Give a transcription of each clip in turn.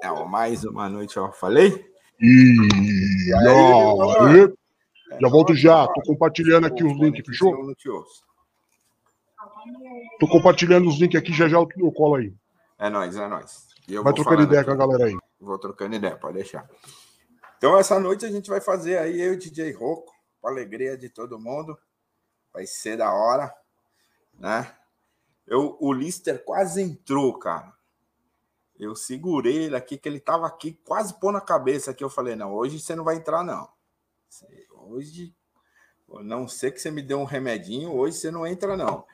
É, ó, mais uma noite, ó. Falei? E, aí, aí. já volto já. Tô compartilhando aqui os links, fechou? Eu não ouço. Tô compartilhando os links aqui, já já eu eu colo aí. É nóis, é nóis. Eu Vai trocando ideia aqui. com a galera aí. Vou trocando ideia, pode deixar. Então, essa noite a gente vai fazer aí eu e o DJ Rocco, com a alegria de todo mundo. Vai ser da hora, né? Eu, o Lister quase entrou, cara. Eu segurei ele aqui, que ele tava aqui quase pondo a cabeça aqui. Eu falei, não, hoje você não vai entrar, não. Hoje, não sei que você me deu um remedinho, hoje você não entra, não.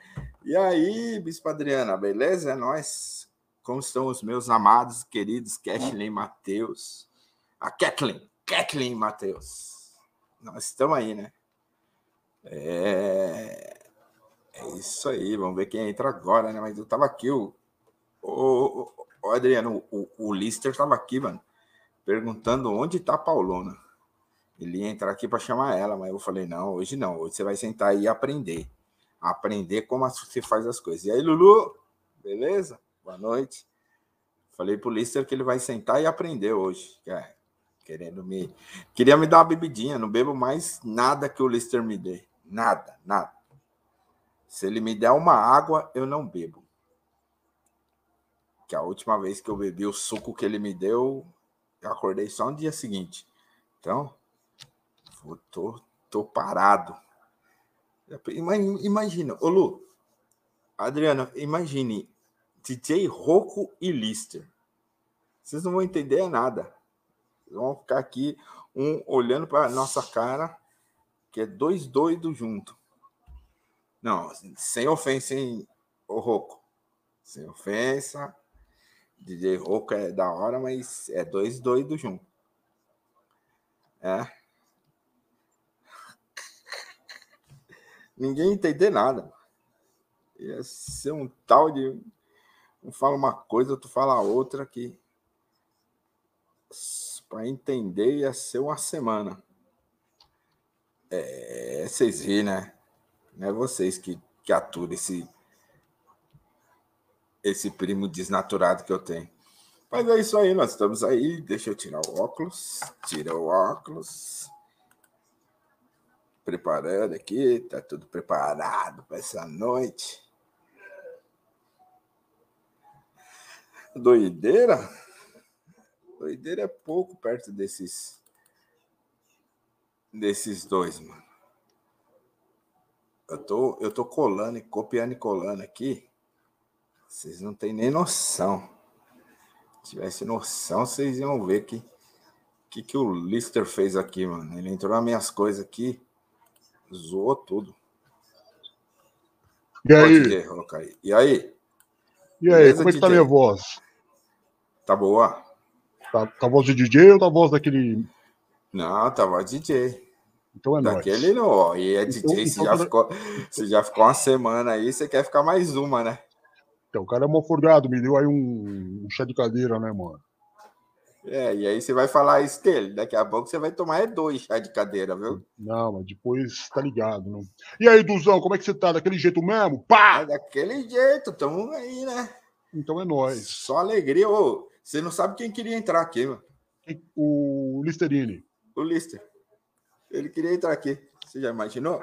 E aí, Bispo Adriana, beleza? É nóis. Como estão os meus amados, queridos Kathleen Matheus? A Kathleen, Kathleen Matheus. Nós estamos aí, né? É... é isso aí, vamos ver quem entra agora, né? Mas eu tava aqui, o, o, o Adriano, o, o Lister tava aqui, mano, perguntando onde tá a Paulona. Ele ia entrar aqui para chamar ela, mas eu falei, não, hoje não, hoje você vai sentar aí e aprender. Aprender como você faz as coisas. E aí, Lulu, beleza? Boa noite. Falei pro Lister que ele vai sentar e aprender hoje. é, querendo me. Queria me dar uma bebidinha, não bebo mais nada que o Lister me dê. Nada, nada. Se ele me der uma água, eu não bebo. Que a última vez que eu bebi o suco que ele me deu, eu acordei só no dia seguinte. Então, eu tô, tô parado. Ima- Imagina, ô Lu, Adriana, imagine DJ Rocco e Lister. Vocês não vão entender nada. Vão ficar aqui, um olhando para nossa cara, que é dois doidos juntos. Não, sem ofensa, hein, ô? Sem ofensa. DJ Rocco é da hora, mas é dois doidos juntos. É. Ninguém entender nada. Ia ser um tal de. Um fala uma coisa, tu fala outra que. Para entender ia ser uma semana. É, vocês viram, né? Não é vocês que, que aturam esse, esse primo desnaturado que eu tenho. Mas é isso aí, nós estamos aí. Deixa eu tirar o óculos. Tira o óculos. Preparando aqui, tá tudo preparado para essa noite. Doideira? Doideira é pouco perto desses desses dois, mano. Eu tô, eu tô colando e copiando e colando aqui. Vocês não têm nem noção. Se tivesse noção, vocês iam ver que que, que o Lister fez aqui, mano. Ele entrou nas minhas coisas aqui, zoou tudo. E aí? Aí. E aí? E aí, Beleza, como é que tá minha voz? Tá boa? Tá, tá a voz de DJ ou tá a voz daquele. Não, tava DJ. Então é nóis. Daquele não, ó. E é DJ, Então- você, então já tá- ficou, você já ficou uma semana aí, você quer ficar mais uma, né? Então, o cara é mal forgado, me deu aí um, um chá de cadeira, né, mano? É, e aí você vai falar isso dele. Daqui a pouco você vai tomar é dois chá de cadeira, viu? Não, mas depois tá ligado, não. E aí, Duzão, como é que você tá? Daquele jeito mesmo? Pá! Mas daquele jeito, tamo aí, né? Então é nóis. Só alegria. Ô, você não sabe quem queria entrar aqui, mano. O Listerine. O Lister. Ele queria entrar aqui. Você já imaginou?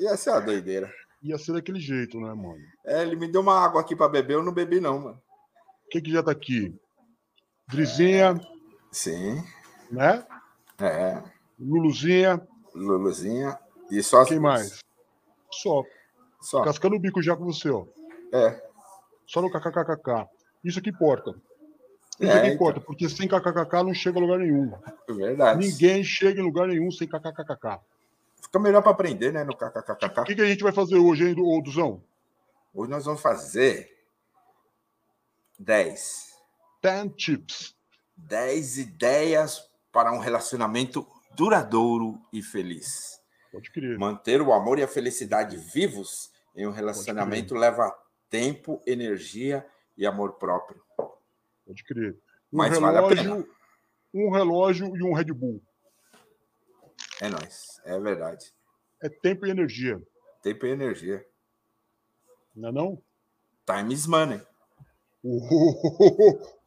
Ia ser uma doideira. Ia ser daquele jeito, né, mano? É, ele me deu uma água aqui pra beber, eu não bebi, não, mano. Quem que já tá aqui? Drizinha, Sim. né? É. Luluzinha. Luluzinha. E só Quem mais? Só. Só. Cascando o bico já com você, ó. É. Só no kkkk. Isso que importa. Isso É, que então. importa, porque sem kkkk não chega a lugar nenhum. É Verdade. Ninguém chega em lugar nenhum sem kkkk. Fica melhor pra aprender, né? No O kkkk. que, que a gente vai fazer hoje, hein, Duzão? Hoje nós vamos fazer 10. 10 tips. 10 ideias para um relacionamento duradouro e feliz. Pode crer. Manter o amor e a felicidade vivos em um relacionamento leva tempo, energia e amor próprio. Pode crer. Um Mas vale a relógio, um relógio e um Red Bull. É nóis, é verdade. É tempo e energia. Tempo e energia. Não é não? Time is money. Ô,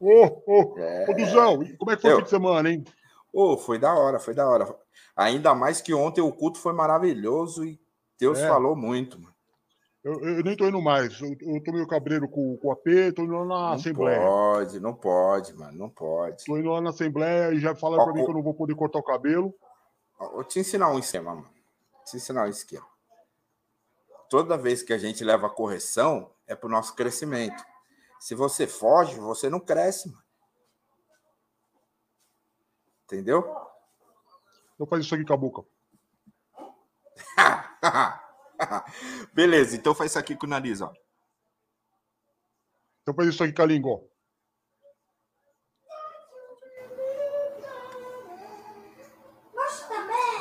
ô, ô, É. ô, Duzão, como é que foi o Eu- fim de semana, hein? Ô, foi da hora, foi da hora. Ainda mais que ontem o culto foi maravilhoso e Deus É. falou muito, mano. Eu, eu nem tô indo mais. Eu, eu tô meio cabreiro com, com o AP, tô indo lá na Não Assembleia. pode, não pode, mano, não pode. Tô indo lá na Assembleia e já falaram pra mim que eu não vou poder cortar o cabelo. Vou te ensinar um esquema, mano. Vou te ensinar um esquema. Toda vez que a gente leva correção, é pro nosso crescimento. Se você foge, você não cresce, mano. Entendeu? Eu faço isso aqui com a boca. Beleza, então faz isso aqui com o nariz, ó. Eu faço isso aqui com a língua, ó.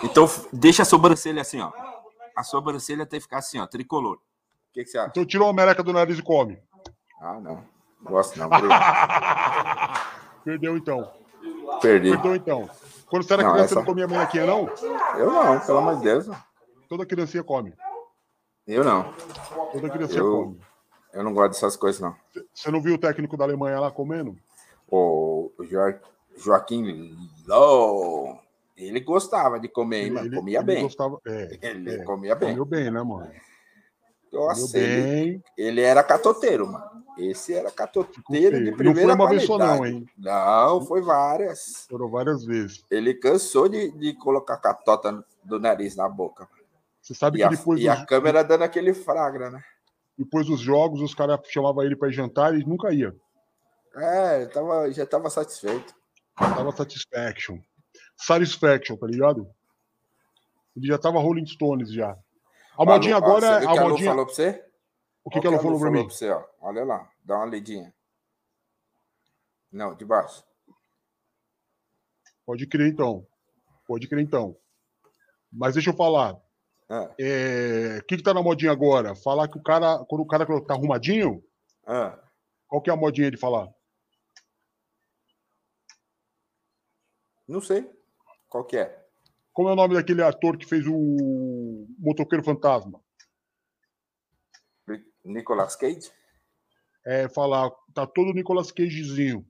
Então deixa a sobrancelha assim, ó. A sobrancelha tem que ficar assim, ó, tricolor. O que, que você acha? Então tira uma meleca do nariz e come. Ah, não. Não gosto não. Perdeu então. Perdi. Perdeu então. Quando você era Não, criança, essa- você não comia melequinha, não? Eu não, pelo amor de Deus. Toda criancinha come. Eu não. Toda criancinha Eu- come. Eu não gosto dessas coisas, não. Você não viu o técnico da Alemanha lá comendo? O Jo- Joaquim Low, ele gostava de comer, mano. Comia ele bem. Gostava, é, Ele é, comia bem. comeu bem, né, mano? Nossa, ele, ele era catoteiro, mano. Esse era catoteiro de feio. Não primeira foi uma vez só, qualidade. não, hein? Não, foi várias. Foram várias vezes. Ele cansou de, de colocar catota do nariz na boca. Você sabe E que a, depois, e a câmera dando aquele fragra, né? depois dos jogos, os caras chamavam ele pra ir jantar e ele nunca ia. É, tava, já tava satisfeito. Tava satisfaction. Satisfaction, tá ligado? Ele já tava Rolling Stones já. A modinha Falou- ó, agora você é. A que a modinha. falou pra você? O que, que ela falou pra mim? pra você, ó. Olha lá, dá uma lidinha. Não, de baixo. Pode crer então. Pode crer então. Mas deixa eu falar. Ah, É, O que, que tá na modinha agora? Falar que o cara, quando o cara tá arrumadinho, ah. qual que é a modinha de falar? Não sei. Qual que é? Como é o nome daquele ator que fez o Motoqueiro Fantasma? Nicolas Cage? É falar, tá todo Nicolas Cagezinho.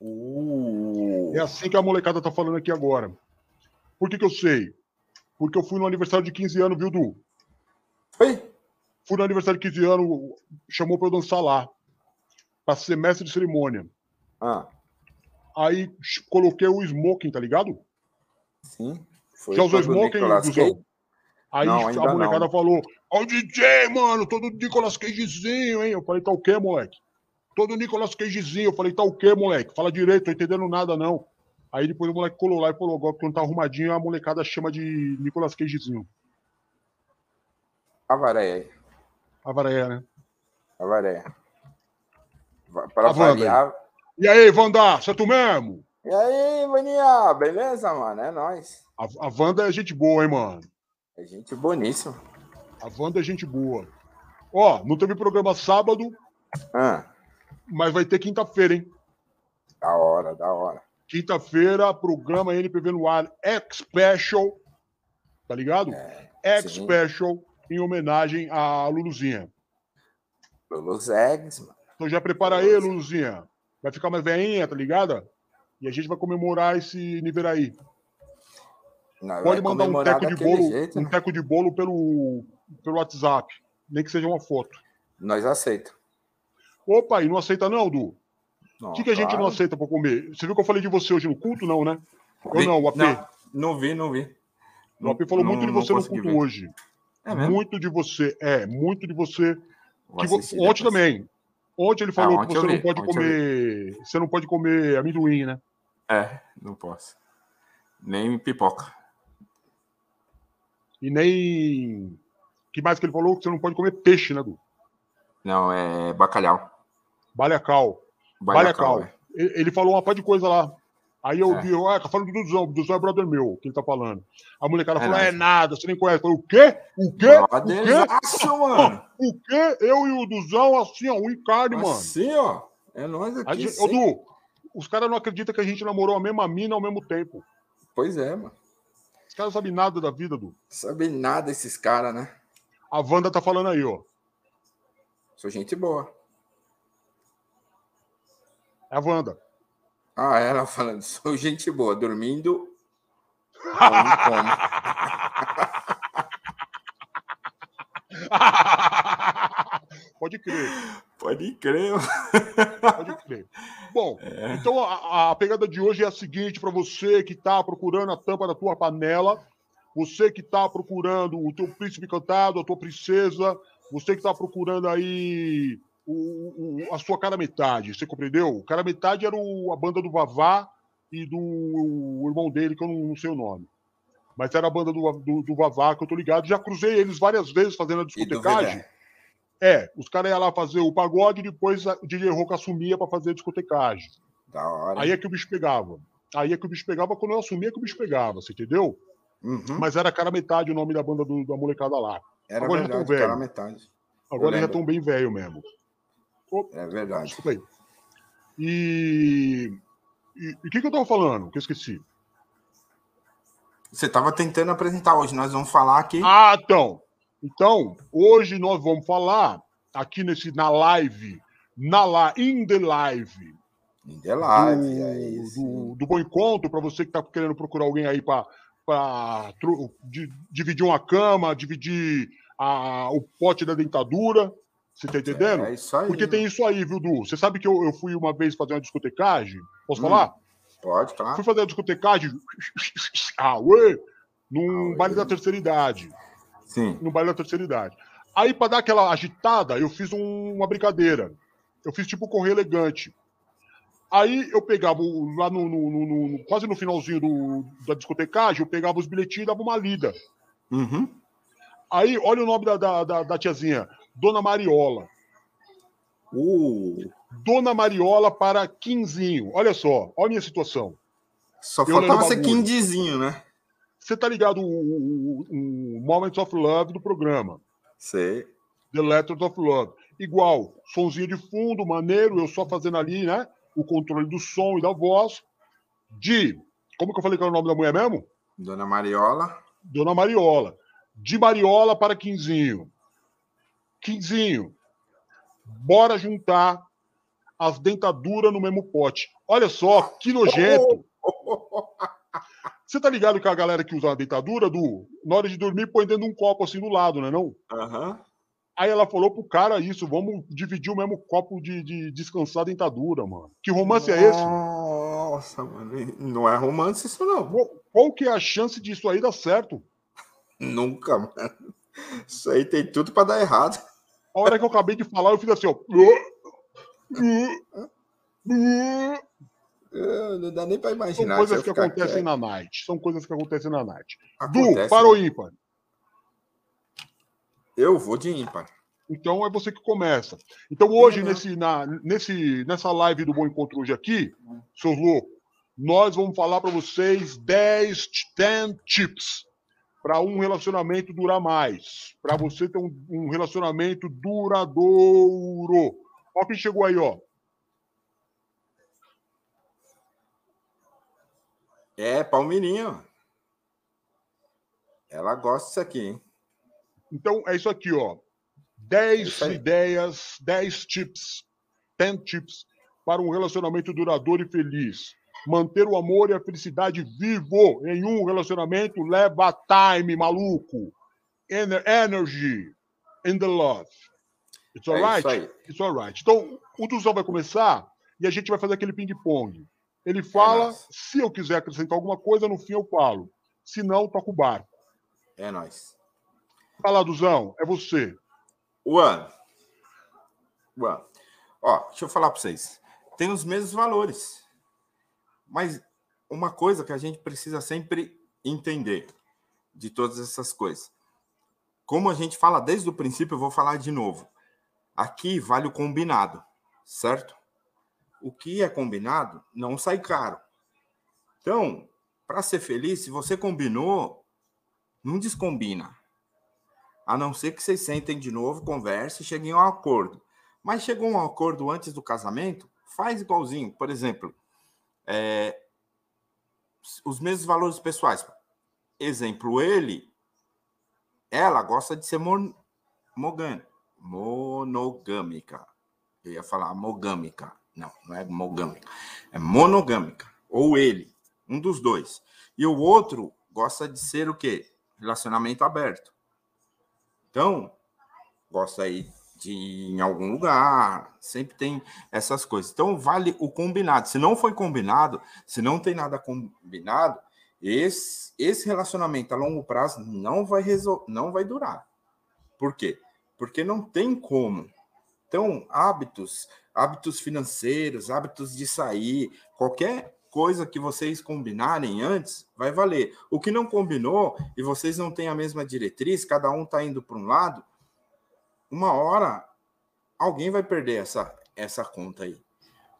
Uh, É assim que a molecada tá falando aqui agora. Por que, que eu sei? Porque eu fui no aniversário de 15 anos, viu, Du? Foi? Fui no aniversário de 15 anos, chamou pra eu dançar lá. Pra ser mestre de cerimônia. Ah, Aí coloquei o smoking, tá ligado? sim. Foi Já usou smoking? Cage? Aí Não, a molecada não. falou: Ó, o DJ, mano, todo Nicolas Cagezinho, hein? Eu falei: tá o quê, moleque? Todo Nicolas Cagezinho. Eu falei: tá o quê, moleque? Fala direito, tô entendendo nada, não. Aí depois o moleque colou lá e falou: agora quando tá arrumadinho, a molecada chama de Nicolas Cagezinho. A vareia aí. A varéia, né? A vareia. Va- Pra A Wanda variar. E aí, Wanda, você é tu mesmo? E aí, maninha? Beleza, mano? É nóis. A, a Wanda é gente boa, hein, mano? É gente boníssima. A Wanda é gente boa. Ó, não teve programa sábado, Ah, mas vai ter quinta-feira, hein? da hora, da hora. Quinta-feira, programa NPV no ar X Special. Tá ligado? X sim. Special em homenagem à Luluzinha. Pelos eggs, mano. Então já prepara aí, Luluzinha. Vai ficar mais veinha, tá ligado? E a gente vai comemorar esse nível aí. Nós Pode mandar um teco de bolo, jeito, um né? teco de bolo pelo, pelo WhatsApp. Nem que seja uma foto. Nós aceita. Opa, e não aceita não, Du? Não, O que, que a gente não aceita pra comer? Você viu que eu falei de você hoje no culto, não, né? Ou não, o AP? Não, não vi, não vi. o AP falou muito de você no culto ver. hoje. É mesmo? Muito de você. É, muito de você. Vou Que vo- Ontem também. Ontem ele falou Ah, que ontem você eu não pode ontem comer. Você não pode comer amendoim, né? É, não posso. Nem pipoca. E nem. que mais que ele falou? Que você não pode comer peixe, né, Du? Não, é bacalhau. Baleacal. Baleacal. é. Ele ele falou uma par de coisa lá. Aí eu É. vi, ah, tá falando do Duzão, o Duzão é brother meu, que ele tá falando. A molecada É falou, nóis. é nada, você nem conhece. Eu falei, o quê? O quê? O quê? Mano. O quê? Eu e o Duzão, assim, ó, e carne, mano. Assim, ó. É nós aqui. gente- Ô. Du, os caras não acreditam que a gente namorou a mesma mina ao mesmo tempo. Pois é, mano. Os caras não sabem nada da vida, Du. Sabe nada esses caras, né? A Wanda tá falando aí, ó. Sou gente boa. É a Wanda. Ah, ela falando, sou gente boa, dormindo. Pode crer. Pode crer. Pode crer. Bom, é. então a, a, pegada de hoje é a seguinte para você que está procurando a tampa da tua panela, você que está procurando o teu príncipe cantado, a tua princesa, você que está procurando aí o, o, a sua cara metade, você compreendeu? O cara metade era o, a banda do Vavá e do irmão dele, que eu não, não sei o nome. Mas era a banda do, do, do Vavá, que eu tô ligado. Já cruzei eles várias vezes fazendo a discotecagem. É, os caras iam lá fazer o pagode e depois o DJ Roca assumia para fazer a discotecagem. Da hora. Aí é que o bicho pegava. Aí é que o bicho pegava, quando eu assumia que o bicho pegava, você entendeu? Uhum. Mas era cara metade o nome da banda do, da molecada lá. Era Agora verdade, já velho. cara metade. Agora já estão bem velho mesmo. É verdade. Desculpa aí. E o que, que eu tava falando? Que eu esqueci. Você estava tentando apresentar hoje, nós vamos falar aqui. Ah, então. Então, hoje nós vamos falar aqui nesse na live, na la, in the live. In the live, do, é isso. Do, do bom encontro, para você que está querendo procurar alguém aí para dividir uma cama, dividir a, o pote da dentadura. Você tá entendendo? É, é isso aí. Porque tem isso aí, viu, Du? Você sabe que eu, eu fui uma vez fazer uma discotecagem? Posso hum, falar? Pode, tá. Fui fazer uma discotecagem. Ah, ué, num ah, baile da terceira idade. Sim. No baile da terceira idade. Aí, para dar aquela agitada, eu fiz um, uma brincadeira. Eu fiz tipo correr elegante. Aí eu pegava lá no, no, no, no quase no finalzinho do, da discotecagem, eu pegava os bilhetinhos e dava uma lida. Uhum. Aí, olha o nome da, da, da, da tiazinha. Dona Mariola. Uh. Dona Mariola para Quinzinho. Olha só, olha a minha situação. Só faltava ser Quindizinho, né? Você tá ligado o, o, o Moments of Love do programa? Sei. The Letters of Love. Igual, sonzinho de fundo, maneiro, eu só fazendo ali, né? O controle do som e da voz. De. Como que eu falei que era o nome da mulher mesmo? Dona Mariola. Dona Mariola. De Mariola para Quinzinho. Quinzinho, bora juntar as dentaduras no mesmo pote. Olha só, que nojento. Você tá ligado que a galera que usa a dentadura, do, na hora de dormir, põe dentro de um copo assim do lado, né? Não? Uhum. Aí ela falou pro cara isso, vamos dividir o mesmo copo de, de descansar a dentadura, mano. Que romance Nossa, é esse? Nossa, mano. Não é romance isso, não. Qual, qual que é a chance disso aí dar certo? Nunca, mano. Isso aí tem tudo para dar errado. A hora que eu acabei de falar, eu fiz assim, ó. Não dá nem para imaginar. São coisas que acontecem na night. São coisas que acontecem na night. Acontece, du, para ou ímpar? Eu vou de ímpar. Então é você que começa. Então hoje, nesse, na, nesse, nessa live do Bom Encontro hoje aqui, seus loucos, nós vamos falar para vocês 10, 10 tips para um relacionamento durar mais, para você ter um, um, relacionamento duradouro. Ó quem chegou aí, ó. É, Palmeirinha. Ela gosta disso aqui, hein? Então é isso aqui, ó. 10 é ideias, 10 tips, 10 tips para um relacionamento duradouro e feliz. Manter o amor e a felicidade vivo em um relacionamento leva time, maluco. Ener energy in the love. It's é alright? É It's alright. Então, o Duzão vai começar e a gente vai fazer aquele ping-pong. Ele fala, é se eu quiser acrescentar alguma coisa, no fim eu falo. Se não, toca o barco. É nóis. Fala, Duzão, é você. One. One. Ó, deixa eu falar para vocês. Tem os mesmos valores. Mas uma coisa que a gente precisa sempre entender de todas essas coisas. Como a gente fala desde o princípio, eu vou falar de novo. Aqui vale o combinado, certo? O que é combinado não sai caro. Então, para ser feliz, se você combinou, não descombina. A não ser que vocês sentem de novo, conversem e cheguem a um acordo. Mas chegou um acordo antes do casamento, faz igualzinho. Por exemplo, é, os mesmos valores pessoais. Exemplo, ele, ela gosta de ser mon, monogâmica. Eu ia falar mogâmica. Não, não é monogâmica. É monogâmica. Ou ele, um dos dois. E o outro gosta de ser o quê? Relacionamento aberto. Então, gosta aí de em algum lugar, sempre tem essas coisas. Então, vale o combinado. Se não foi combinado, se não tem nada combinado, esse, esse relacionamento a longo prazo não vai, resol não vai durar. Por quê? Porque não tem como. Então, hábitos, hábitos financeiros, hábitos de sair, qualquer coisa que vocês combinarem antes, vai valer. O que não combinou e vocês não têm a mesma diretriz, cada um está indo para um lado, uma hora alguém vai perder essa, essa conta aí.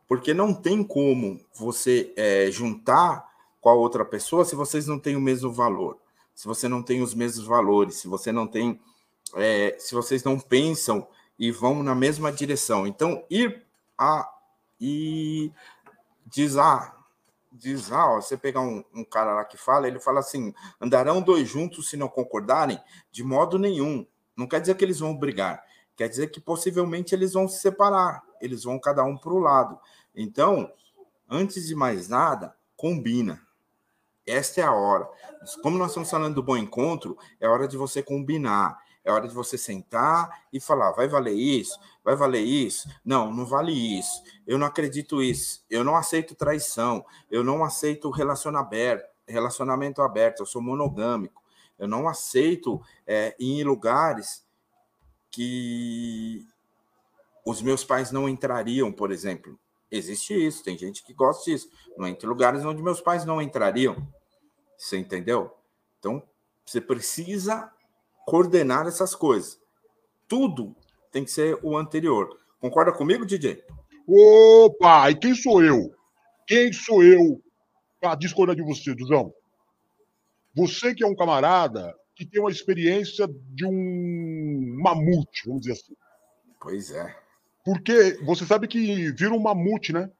Porque não tem como você é, juntar com a outra pessoa se vocês não têm o mesmo valor, se você não tem os mesmos valores, se você não tem, é, se vocês não pensam e vão na mesma direção. Então, ir a e diz ah, ó, você pegar um, um, cara lá que fala, ele fala assim: andarão dois juntos se não concordarem? De modo nenhum. Não quer dizer que eles vão brigar, quer dizer que possivelmente eles vão se separar, eles vão cada um para o lado. Então, antes de mais nada, combina. Esta é a hora. Como nós estamos falando do bom encontro, é hora de você combinar. É hora de você sentar e falar: vai valer isso? Vai valer isso? Não, não vale isso. Eu não acredito isso. Eu não aceito traição. Eu não aceito relacionamento aberto. Eu sou monogâmico. Eu não aceito é, ir em lugares que os meus pais não entrariam, por exemplo. Existe isso, tem gente que gosta disso. Não entre lugares onde meus pais não entrariam. Você entendeu? Então, você precisa coordenar essas coisas. Tudo tem que ser o anterior. Concorda comigo, DJ? Opa! E quem sou eu? Quem sou eu para discordar de você, Duzão? Você que é um camarada que tem uma experiência de um mamute, vamos dizer assim. Pois é. Porque você sabe que vira um mamute, né?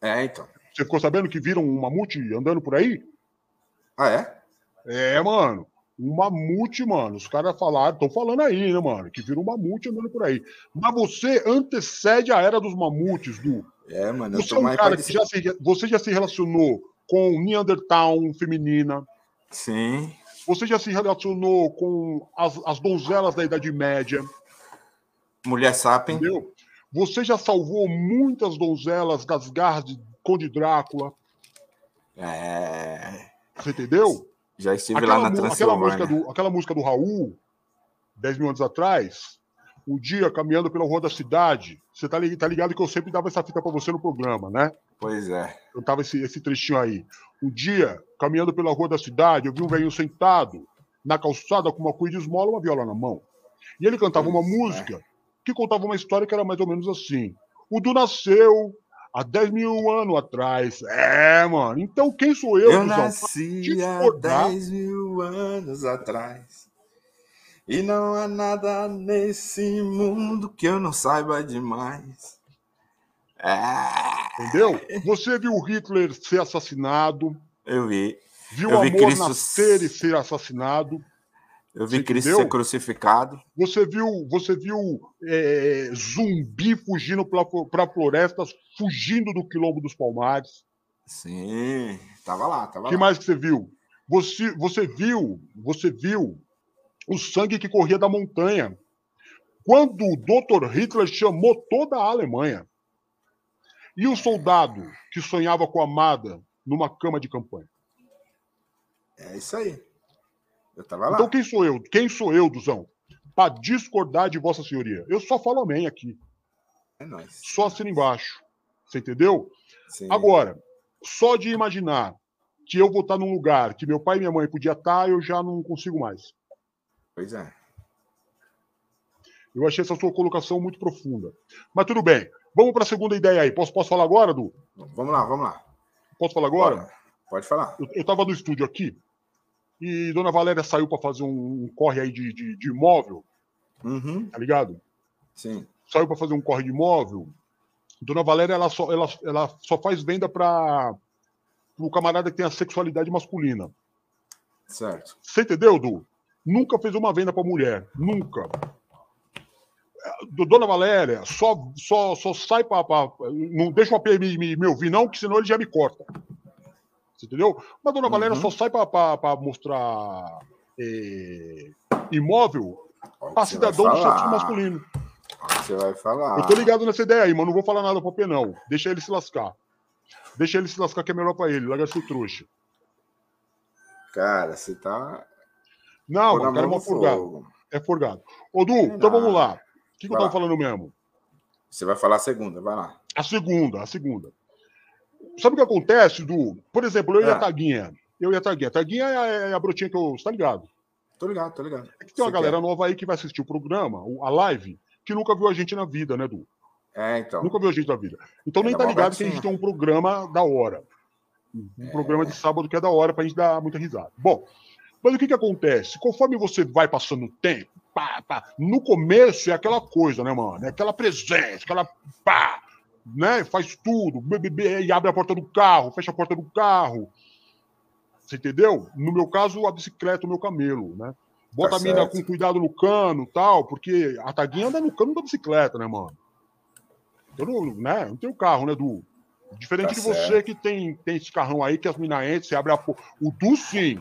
É, então. Você ficou sabendo que viram um mamute andando por aí? Ah, é? É, mano um mamute, mano. Os caras falaram, estão falando aí, né, mano? Que vira um mamute andando por aí. Mas você antecede a era dos mamutes, Du. É, mano. Você é um cara que já se, você já se relacionou com Neandertal feminina. Sim. Você já se relacionou com as, as donzelas da Idade Média. Mulher sapien. Entendeu? Você já salvou muitas donzelas das garras de Conde Drácula. É. Você entendeu? Já estive aquela, lá na Transilvânia. Aquela música, do, aquela música do Raul, 10 mil anos atrás, um dia caminhando pela rua da cidade, você tá, tá ligado que eu sempre dava essa fita para você no programa, né? Pois é. Eu tava esse, esse trechinho aí. Um dia, caminhando pela rua da cidade, eu vi um velho sentado na calçada com uma cuia de esmola e uma viola na mão. E ele cantava uma é. música que contava uma história que era mais ou menos assim. O Du nasceu, há 10 mil anos atrás. É, mano. Então quem sou eu, Eu nasci há 10 mil anos atrás. E não há nada nesse mundo que eu não saiba demais. Entendeu? Você viu Hitler ser assassinado. Eu vi. Viu o amor Cristo... nascer e ser assassinado. Eu vi você Cristo entendeu? ser crucificado. Você viu, você viu é, zumbi fugindo para florestas, fugindo do quilombo dos Palmares. Sim, tava lá, tava que lá. mais que você viu? Você, você viu, você viu o sangue que corria da montanha. Quando o Dr. Hitler chamou toda a Alemanha. E o soldado que sonhava com a amada numa cama de campanha. É isso aí. Eu tava lá. Então quem sou eu? Quem sou eu, Duzão? Para discordar de Vossa Senhoria. Eu só falo amém aqui. É nóis. Só assina embaixo. Você entendeu? Sim. Agora, só de imaginar que eu vou estar num lugar que meu pai e minha mãe podiam estar, eu já não consigo mais. Pois é. Eu achei essa sua colocação muito profunda. Mas tudo bem. Vamos para a segunda ideia aí. Posso, posso falar agora, Du? Vamos lá, vamos lá. Posso falar agora? Bora. Pode falar. Eu estava no estúdio aqui e Dona Valéria saiu para fazer um, corre aí de, de, de imóvel. Uhum. Tá ligado? Sim. Saiu para fazer um corre de imóvel. Dona Valéria ela só, ela, ela só faz venda para o camarada que tem a sexualidade masculina. Certo. Você entendeu, Du? Nunca fez uma venda para mulher. Nunca. Dona Valéria, só, só, só sai para. Não deixa o AP me, me, me, ouvir, não, que senão ele já me corta. Você entendeu? Mas Dona Valéria uhum. só sai para mostrar é, imóvel para cidadão do sexo masculino. Você vai falar. Eu tô ligado nessa ideia aí, mas não vou falar nada pro AP, não. Deixa ele se lascar. Deixa ele se lascar que é melhor para ele. Larga seu trouxa. Cara, você tá. Não, o cara é uma furgado. É furgado. Ô, Du, então vamos lá. O que, que eu tava falando mesmo? Você vai falar a segunda, vai lá. A segunda, a segunda. Sabe o que acontece, Du? Por exemplo, eu é. e a ah. Taguinha. Eu e a Taguinha. A Taguinha é a, é a brotinha que eu. Você tá ligado? Tô ligado, tô ligado. É que tem uma Você galera quer? nova aí que vai assistir o programa, a live, que nunca viu a gente na vida, né, Du? É, então. Nunca viu a gente na vida. Então nem é tá ligado que a gente tem um programa da hora. Um é. programa de sábado que é da hora pra gente dar muita risada. Bom, mas o que que acontece? Conforme você vai passando o tempo, pá, pá, no começo é aquela coisa, né, mano? É aquela presença, aquela pá, né? Faz tudo, e abre a porta do carro, fecha a porta do carro. Você entendeu? No meu caso, a bicicleta, o meu camelo, né? Bota tá a mina com cuidado no cano tal, porque a taguinha anda no cano da bicicleta, né, mano? Eu não, né? não tenho carro, né, Du? Diferente tá de você certo. que tem, tem esse carrão aí que as minas entram, você abre a porta. O Du, sim.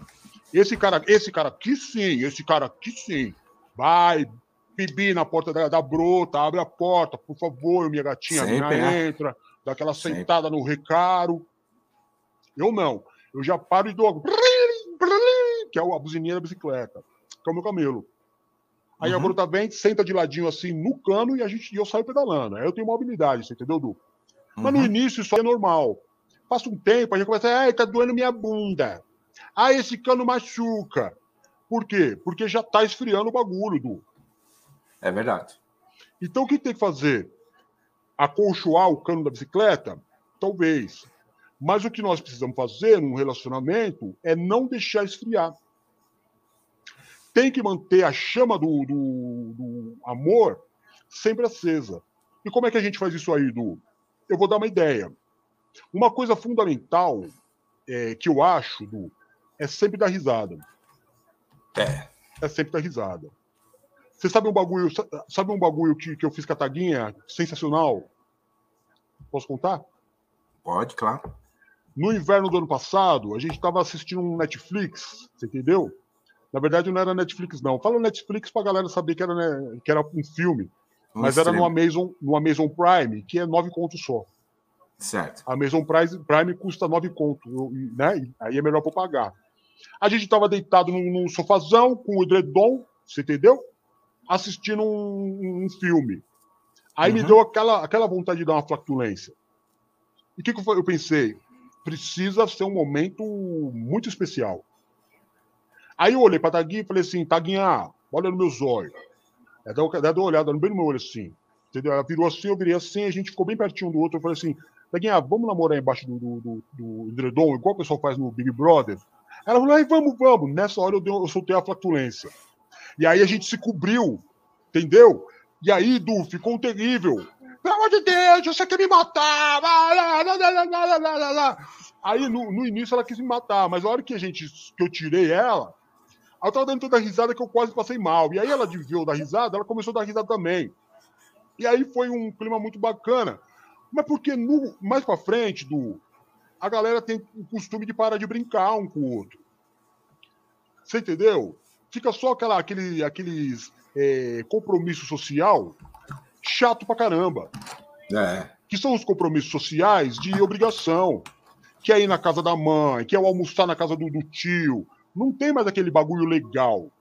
Esse cara, esse cara aqui, sim. Esse cara aqui, sim. Vai, bibi na porta da, da brota, abre a porta, por favor, minha gatinha. Sempre, a mina né? entra, dá aquela Sempre. sentada no recaro. Eu não. Eu já paro e dou. Que é a buzininha da bicicleta. Que é o meu camelo. Aí uhum. a bruta vem, senta de ladinho assim no cano e a gente, eu saio pedalando. Aí eu tenho mobilidade, você entendeu, Du? Uhum. Mas no uhum. início isso é normal. Passa um tempo, a gente começa, ai, tá doendo minha bunda. Ah, esse cano machuca. Por quê? Porque já tá esfriando o bagulho, Du. É verdade. Então o que tem que fazer? Acolchoar o cano da bicicleta? Talvez. Mas o que nós precisamos fazer num relacionamento é não deixar esfriar tem que manter a chama do, do, do, amor sempre acesa. E como é que a gente faz isso aí, Du? Eu vou dar uma ideia. Uma coisa fundamental é, que eu acho, Du, é sempre dar risada. É. É sempre dar risada. Você sabe um bagulho, sabe um bagulho que, que eu fiz com a Taguinha? Sensacional. Posso contar? Pode, claro. No inverno do ano passado, a gente estava assistindo um Netflix, você entendeu? Na verdade, não era Netflix, não. Fala Netflix pra galera saber que era, né, que era um filme. Um mas era no Amazon, no Amazon Prime, que é nove contos só. Certo. A Amazon Prime, Prime custa nove contos, né? Aí é melhor para pagar. A gente estava deitado num, num, sofazão com o edredom, você entendeu? Assistindo um, um filme. Aí uhum. me deu aquela, aquela vontade de dar uma flatulência. E o que, que eu pensei? Precisa ser um momento muito especial. Aí eu olhei pra Taguinha e falei assim, Taguinha, olha no meus olhos. Ela deu, ela deu uma olhada bem no meu olho assim. Entendeu? Ela virou assim, eu virei assim, a gente ficou bem pertinho do outro. Eu falei assim, Taguinha, vamos namorar embaixo do, do, do, do edredom, igual o pessoal faz no Big Brother? Ela falou, vamos, vamos. Nessa hora eu, dei, eu soltei a flatulência. E aí a gente se cobriu, entendeu? E aí, Du, ficou terrível. Pelo amor de Deus, você quer me matar! Aí no, no início ela quis me matar, mas a hora que a gente que eu tirei ela, eu tava dando tanta risada que eu quase passei mal. E aí ela viu dar risada, ela começou a dar risada também. E aí foi um clima muito bacana. Mas porque no, mais pra frente, do, a galera tem o costume de parar de brincar um com o outro. Você entendeu? Fica só aquela, aquele, aqueles é, compromisso social chato pra caramba. É. Que são os compromissos sociais de obrigação. Que é ir na casa da mãe, que é almoçar na casa do, do tio, não tem mais aquele bagulho legal.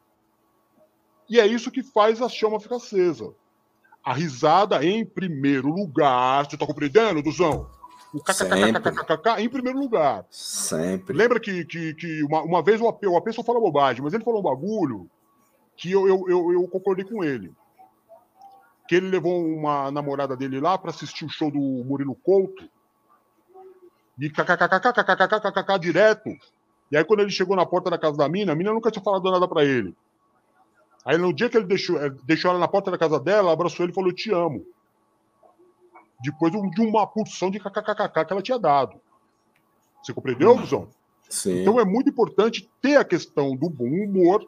E é isso que faz a chama ficar acesa. A risada em primeiro lugar. Você tá compreendendo, Duzão? O kkkkkk em primeiro lugar. Sempre. Lembra que, que, que uma, uma vez o AP, o AP só fala bobagem, mas ele falou um bagulho que eu, eu, eu, eu concordei com ele. Que ele levou uma namorada dele lá para assistir o show do Murilo Couto. E kkkkkkkk direto. E aí, quando ele chegou na porta da casa da mina, a mina nunca tinha falado nada para ele. Aí, no dia que ele deixou, eh, deixou ela na porta da casa dela, abraçou ele e falou: te amo. Depois de uma porção de kkkk que ela tinha dado. Você compreendeu, Guzão? Uhum. Sim. Então é muito importante ter a questão do bom humor,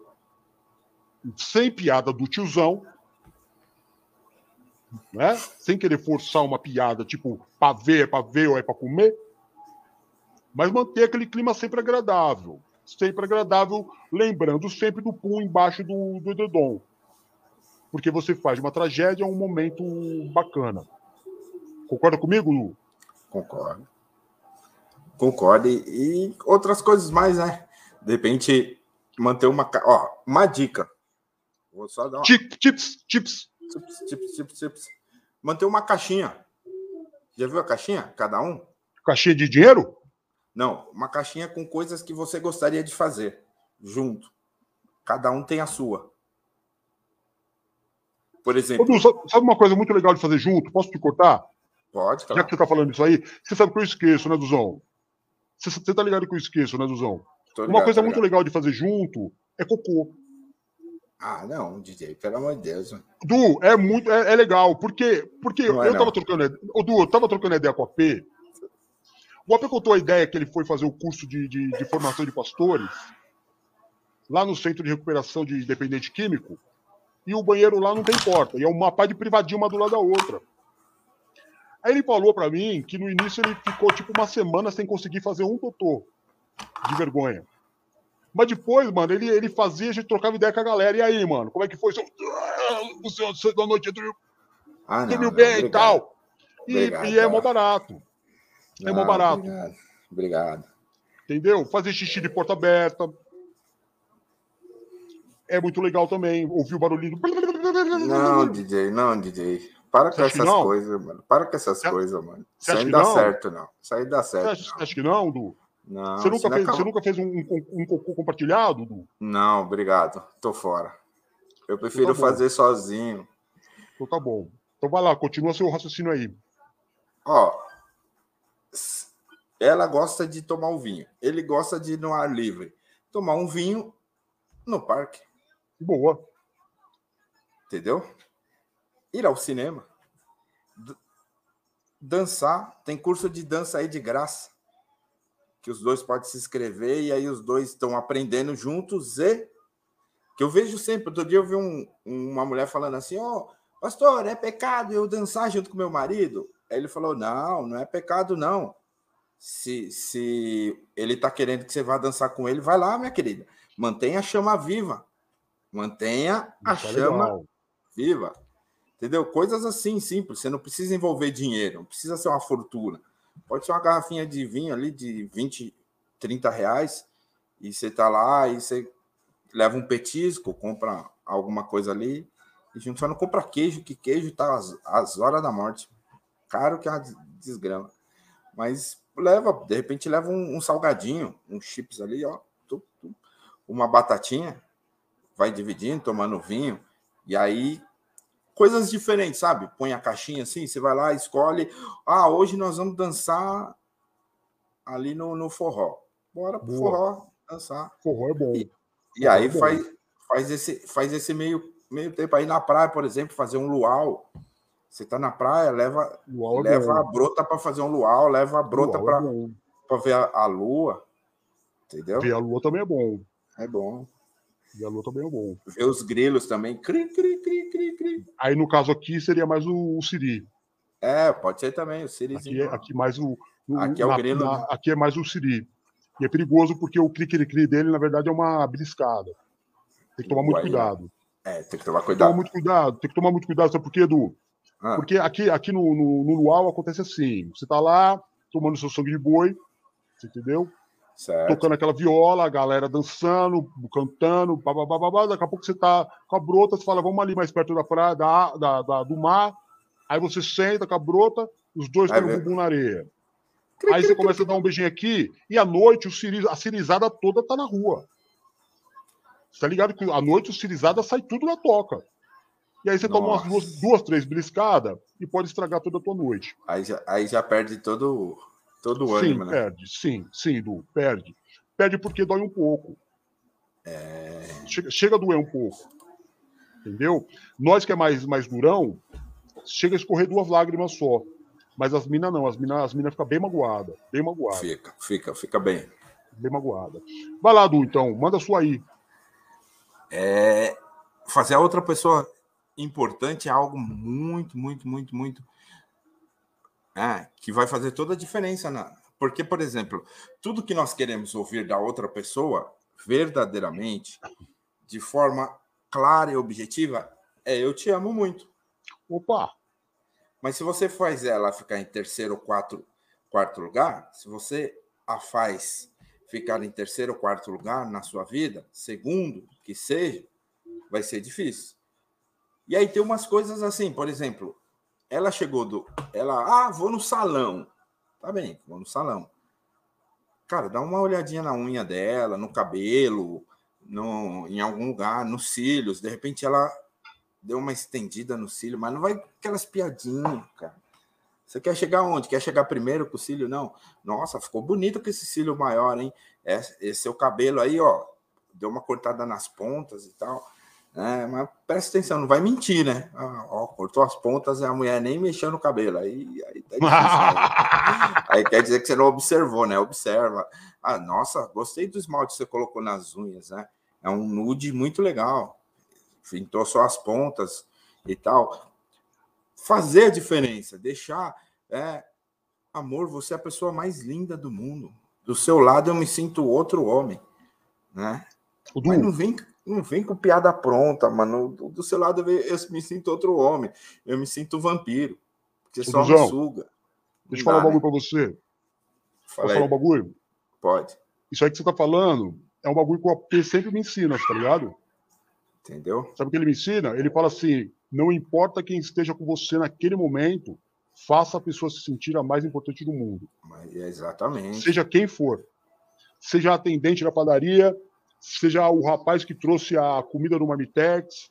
sem piada do tiozão, né? Sem querer forçar uma piada, tipo, pra ver, é ver ou é pra comer. Mas manter aquele clima sempre agradável. Sempre agradável, lembrando sempre do pum embaixo do, do dedão. Porque você faz uma tragédia um momento bacana. Concorda comigo, Lu? Concordo. Concordo. E, outras coisas mais, né? De repente, manter uma. Ó, uma dica. Vou só dar uma... Chips, chips, chips. Chips, chips, chips, chips. Manter uma caixinha. Já viu a caixinha? Cada um? Caixinha de dinheiro? Não, uma caixinha com coisas que você gostaria de fazer junto. Cada um tem a sua. Por exemplo. Ô, sabe uma coisa muito legal de fazer junto? Posso te cortar? Pode, claro. Já que você está falando isso aí, você sabe que eu esqueço, né, Duzão? Você, você tá ligado que eu esqueço, né, Duzão? Ligado, uma coisa muito legal de fazer junto é cocô. Ah, não, DJ, pelo amor de Deus. Du, é muito, é, é legal, porque, porque eu, é, tava trocando, o Du, eu tava trocando ideia com a P. O AP contou a ideia que ele foi fazer o curso de, de, de formação de pastores lá no Centro de Recuperação de Dependente Químico e o banheiro lá não tem porta, e é uma pá de privadinha uma do lado da outra. Aí ele falou para mim que no início ele ficou tipo uma semana sem conseguir fazer um totô de vergonha. Mas depois, mano, ele, ele fazia, a gente trocava ideia com a galera. E aí, mano, como é que foi? Você, você da noite dormiu, ah, dormiu bem obrigado. e tal. E, obrigado, e é mó barato. É mó barato. Obrigado. obrigado. Entendeu? Fazer xixi de porta aberta. É muito legal também. Ouvir o barulhinho. Não, DJ, não, DJ. Para com essas coisas, mano. Para com essas coisas, mano. Isso aí não dá certo, não. Isso aí dá certo. Você acha, que não, Du? Não, você nunca, fez, é você nunca fez um, um, um, cocô compartilhado, Du? Não, obrigado. Tô fora. Eu prefiro então tá fazer sozinho. Então tá bom. Então vai lá, continua seu raciocínio aí. Ó, ela gosta de tomar um vinho. Ele gosta de ir no ar livre. Tomar um vinho no parque. Boa. Entendeu? Ir ao cinema. Dançar. Tem curso de dança aí de graça que os dois podem se inscrever e aí os dois estão aprendendo juntos e que eu vejo sempre. Outro dia eu vi um, uma mulher falando assim: Ó, oh, pastor, é pecado eu dançar junto com meu marido? Aí ele falou: Não, não é pecado, não. Se, se ele está querendo que você vá dançar com ele, vai lá, minha querida. Mantenha a chama viva. Mantenha a Isso chama é viva. Entendeu? Coisas assim simples. Você não precisa envolver dinheiro, não precisa ser uma fortuna. Pode ser uma garrafinha de vinho ali de 20, 30 reais, e você tá lá e você leva um petisco, compra alguma coisa ali, e a gente só não compra queijo, que queijo tá às, às horas da morte. Caro que é uma desgrama. Mas leva, de repente leva um, um salgadinho, um chips ali, ó, uma batatinha, vai dividindo, tomando vinho, e aí coisas diferentes, sabe? Põe a caixinha assim, você vai lá, escolhe. Ah, hoje nós vamos dançar ali no, no forró. Bora pro Boa. forró dançar. Forró é bom. E, e aí é faz, faz, esse, faz esse meio, meio tempo aí na praia, por exemplo, fazer um luau. Você tá na praia, leva, é leva a brota para fazer um luau, leva a brota para é ver a, a, lua. Entendeu? Ver a lua também é bom. É bom. E a lua também é bom. Ver os grilos também. Cri, cri, cri, cri, cri. Aí, no caso aqui, seria mais o, o Siri. É, pode ser também, o Siri. Aqui, é, aqui mais o. o aqui é o grilo. Na, né? aqui é mais o Siri. E é perigoso porque o cri-cri-cri dele, na verdade, é uma beliscada. Tem que tomar muito cuidado. É, tem que tomar cuidado. Tem que tomar muito cuidado. Tem que tomar muito cuidado. Sabe por quê, Edu? Ah. Porque aqui, aqui no, no, no Luau acontece assim: você tá lá tomando seu sangue de boi, você entendeu? Certo. tocando aquela viola, a galera dançando, cantando, babá, daqui a pouco você tá com a brota, você fala, vamos ali mais perto da praia, da, da, da do mar, aí você senta com a brota, os dois têm o bumbum na areia. Aí você começa a dar um beijinho aqui, e à noite o ciri, a cirizada toda tá na rua. Você tá ligado que à noite o cirizada sai tudo na toca. E aí você Nossa. toma umas duas, duas três beliscadas e pode estragar toda a tua noite. Aí já, aí já perde todo Todo ânimo, sim, né? Perde, sim, sim, Du, perde. Perde porque dói um pouco. É... Chega, chega a doer um pouco. Entendeu? Nós que é mais, mais durão, chega a escorrer duas lágrimas só. Mas as minas não, as minas as mina ficam bem magoadas. Bem magoadas. Fica, fica, fica bem. Bem magoada. Vai lá, Du, então, manda sua aí. É fazer a outra pessoa importante é algo muito, muito, muito, muito. É, que vai fazer toda a diferença. Na... Porque, por exemplo, tudo que nós queremos ouvir da outra pessoa, verdadeiramente, de forma clara e objetiva, é eu te amo muito. Opa! Mas se você faz ela ficar em terceiro ou quarto, quarto lugar, se você a faz ficar em terceiro ou quarto lugar na sua vida, segundo que seja, vai ser difícil. E aí tem umas coisas assim, por exemplo, ela chegou do. Ela, ah, vou no salão. Tá bem, vou no salão. Cara, dá uma olhadinha na unha dela, no cabelo, no, em algum lugar, nos cílios. De repente ela deu uma estendida no cílio, mas não vai aquelas piadinhas, cara. Você quer chegar onde? Quer chegar primeiro com o cílio? Não. Nossa, ficou bonito com esse cílio maior, hein? Esse seu cabelo aí, ó, deu uma cortada nas pontas e tal. É, mas presta atenção, não vai mentir, né? Ah, ó, cortou as pontas e a mulher nem mexeu no cabelo. Aí, aí, tá aí, aí quer dizer que você não observou, né? Observa. Ah, nossa, gostei do esmalte que você colocou nas unhas, né? É um nude muito legal. Pintou só as pontas e tal. Fazer a diferença, deixar. É, amor, você é a pessoa mais linda do mundo. Do seu lado eu me sinto outro homem, né? Mas não vem não vem com piada pronta, mano. Do, do seu lado eu, me sinto outro homem. Eu me sinto vampiro. Porque só me suga. Deixa eu falar um bagulho né? pra você. Fala Posso falar um bagulho? Pode. Isso aí que você tá falando é um bagulho que o AP sempre me ensina, tá ligado? Entendeu? Sabe o que ele me ensina? Ele fala assim: não importa quem esteja com você naquele momento, faça a pessoa se sentir a mais importante do mundo. Mas, exatamente. Seja quem for. Seja atendente da padaria, seja o rapaz que trouxe a comida no Marmitex,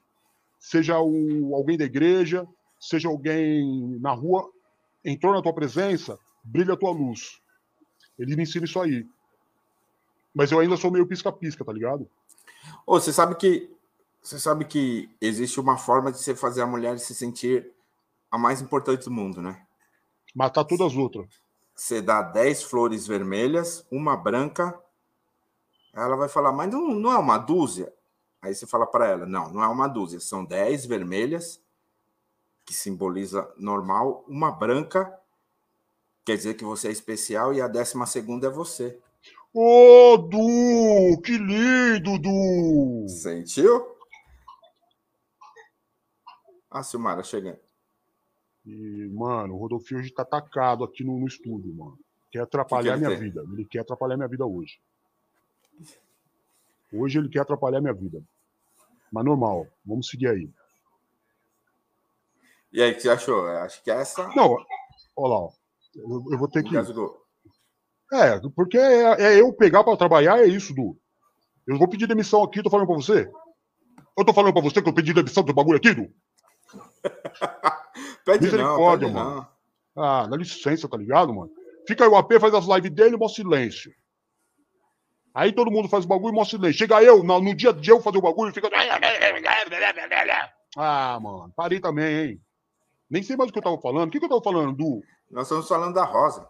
seja o, alguém da igreja, seja alguém na rua, entrou na tua presença, brilha a tua luz. Ele me ensina isso aí. Mas eu ainda sou meio pisca-pisca, tá ligado? Ô, você sabe que você sabe que existe uma forma de você fazer a mulher se sentir a mais importante do mundo, né? Matar todas as outras. Você dá 10 flores vermelhas, uma branca ela vai falar, mas não, não é uma dúzia? Aí você fala para ela, não, não é uma dúzia, são 10 vermelhas, que simboliza normal, uma branca, quer dizer que você é especial, e a décima segunda é você. Ô, oh, Du! Que lindo, Du! Sentiu? Ah, Silmara, chegando. E, mano, o Rodolfinho hoje tá atacado aqui no, no estúdio, mano. Quer atrapalhar que que minha tem? vida. Ele quer atrapalhar minha vida hoje. Hoje ele quer atrapalhar minha vida. Mas normal, vamos seguir aí. E aí, o que você achou? Acho que é essa. Não, olha lá. Eu, eu vou ter que. É, porque é, é eu pegar para trabalhar, é isso, Du. Eu vou pedir demissão aqui, tô falando para você. Eu tô falando para você que eu pedi demissão do bagulho aqui, Du. pede Misericórdia, não, pede mano. Não. Ah, dá licença, tá ligado, mano? Fica aí o AP, faz as lives dele mó silêncio. Aí todo mundo faz o bagulho e mostra silêncio. Chega eu, no, no dia de eu fazer o bagulho, fica. Ah, mano, parei também, hein? Nem sei mais o que eu tava falando. O que, que eu tava falando, Du? Nós estamos falando da Rosa.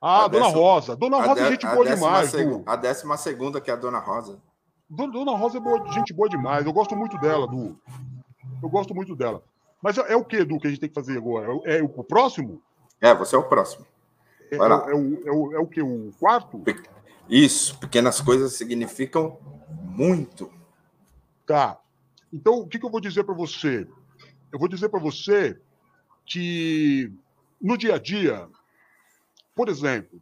Ah, a Dona décima, Rosa. Dona Rosa é gente boa demais, seg, Du. A décima segunda, que é a Dona Rosa. Dona Rosa é boa, gente boa demais. Eu gosto muito dela, Du. Eu gosto muito dela. Mas é, é o que, Du, que a gente tem que fazer agora? É, é o, o próximo? É, você é o próximo. É, é, é, o, é, o, é o que? O quarto? Isso, pequenas coisas significam muito. Tá. Então, o que, que eu vou dizer para você? Eu vou dizer para você que no dia a dia, por exemplo,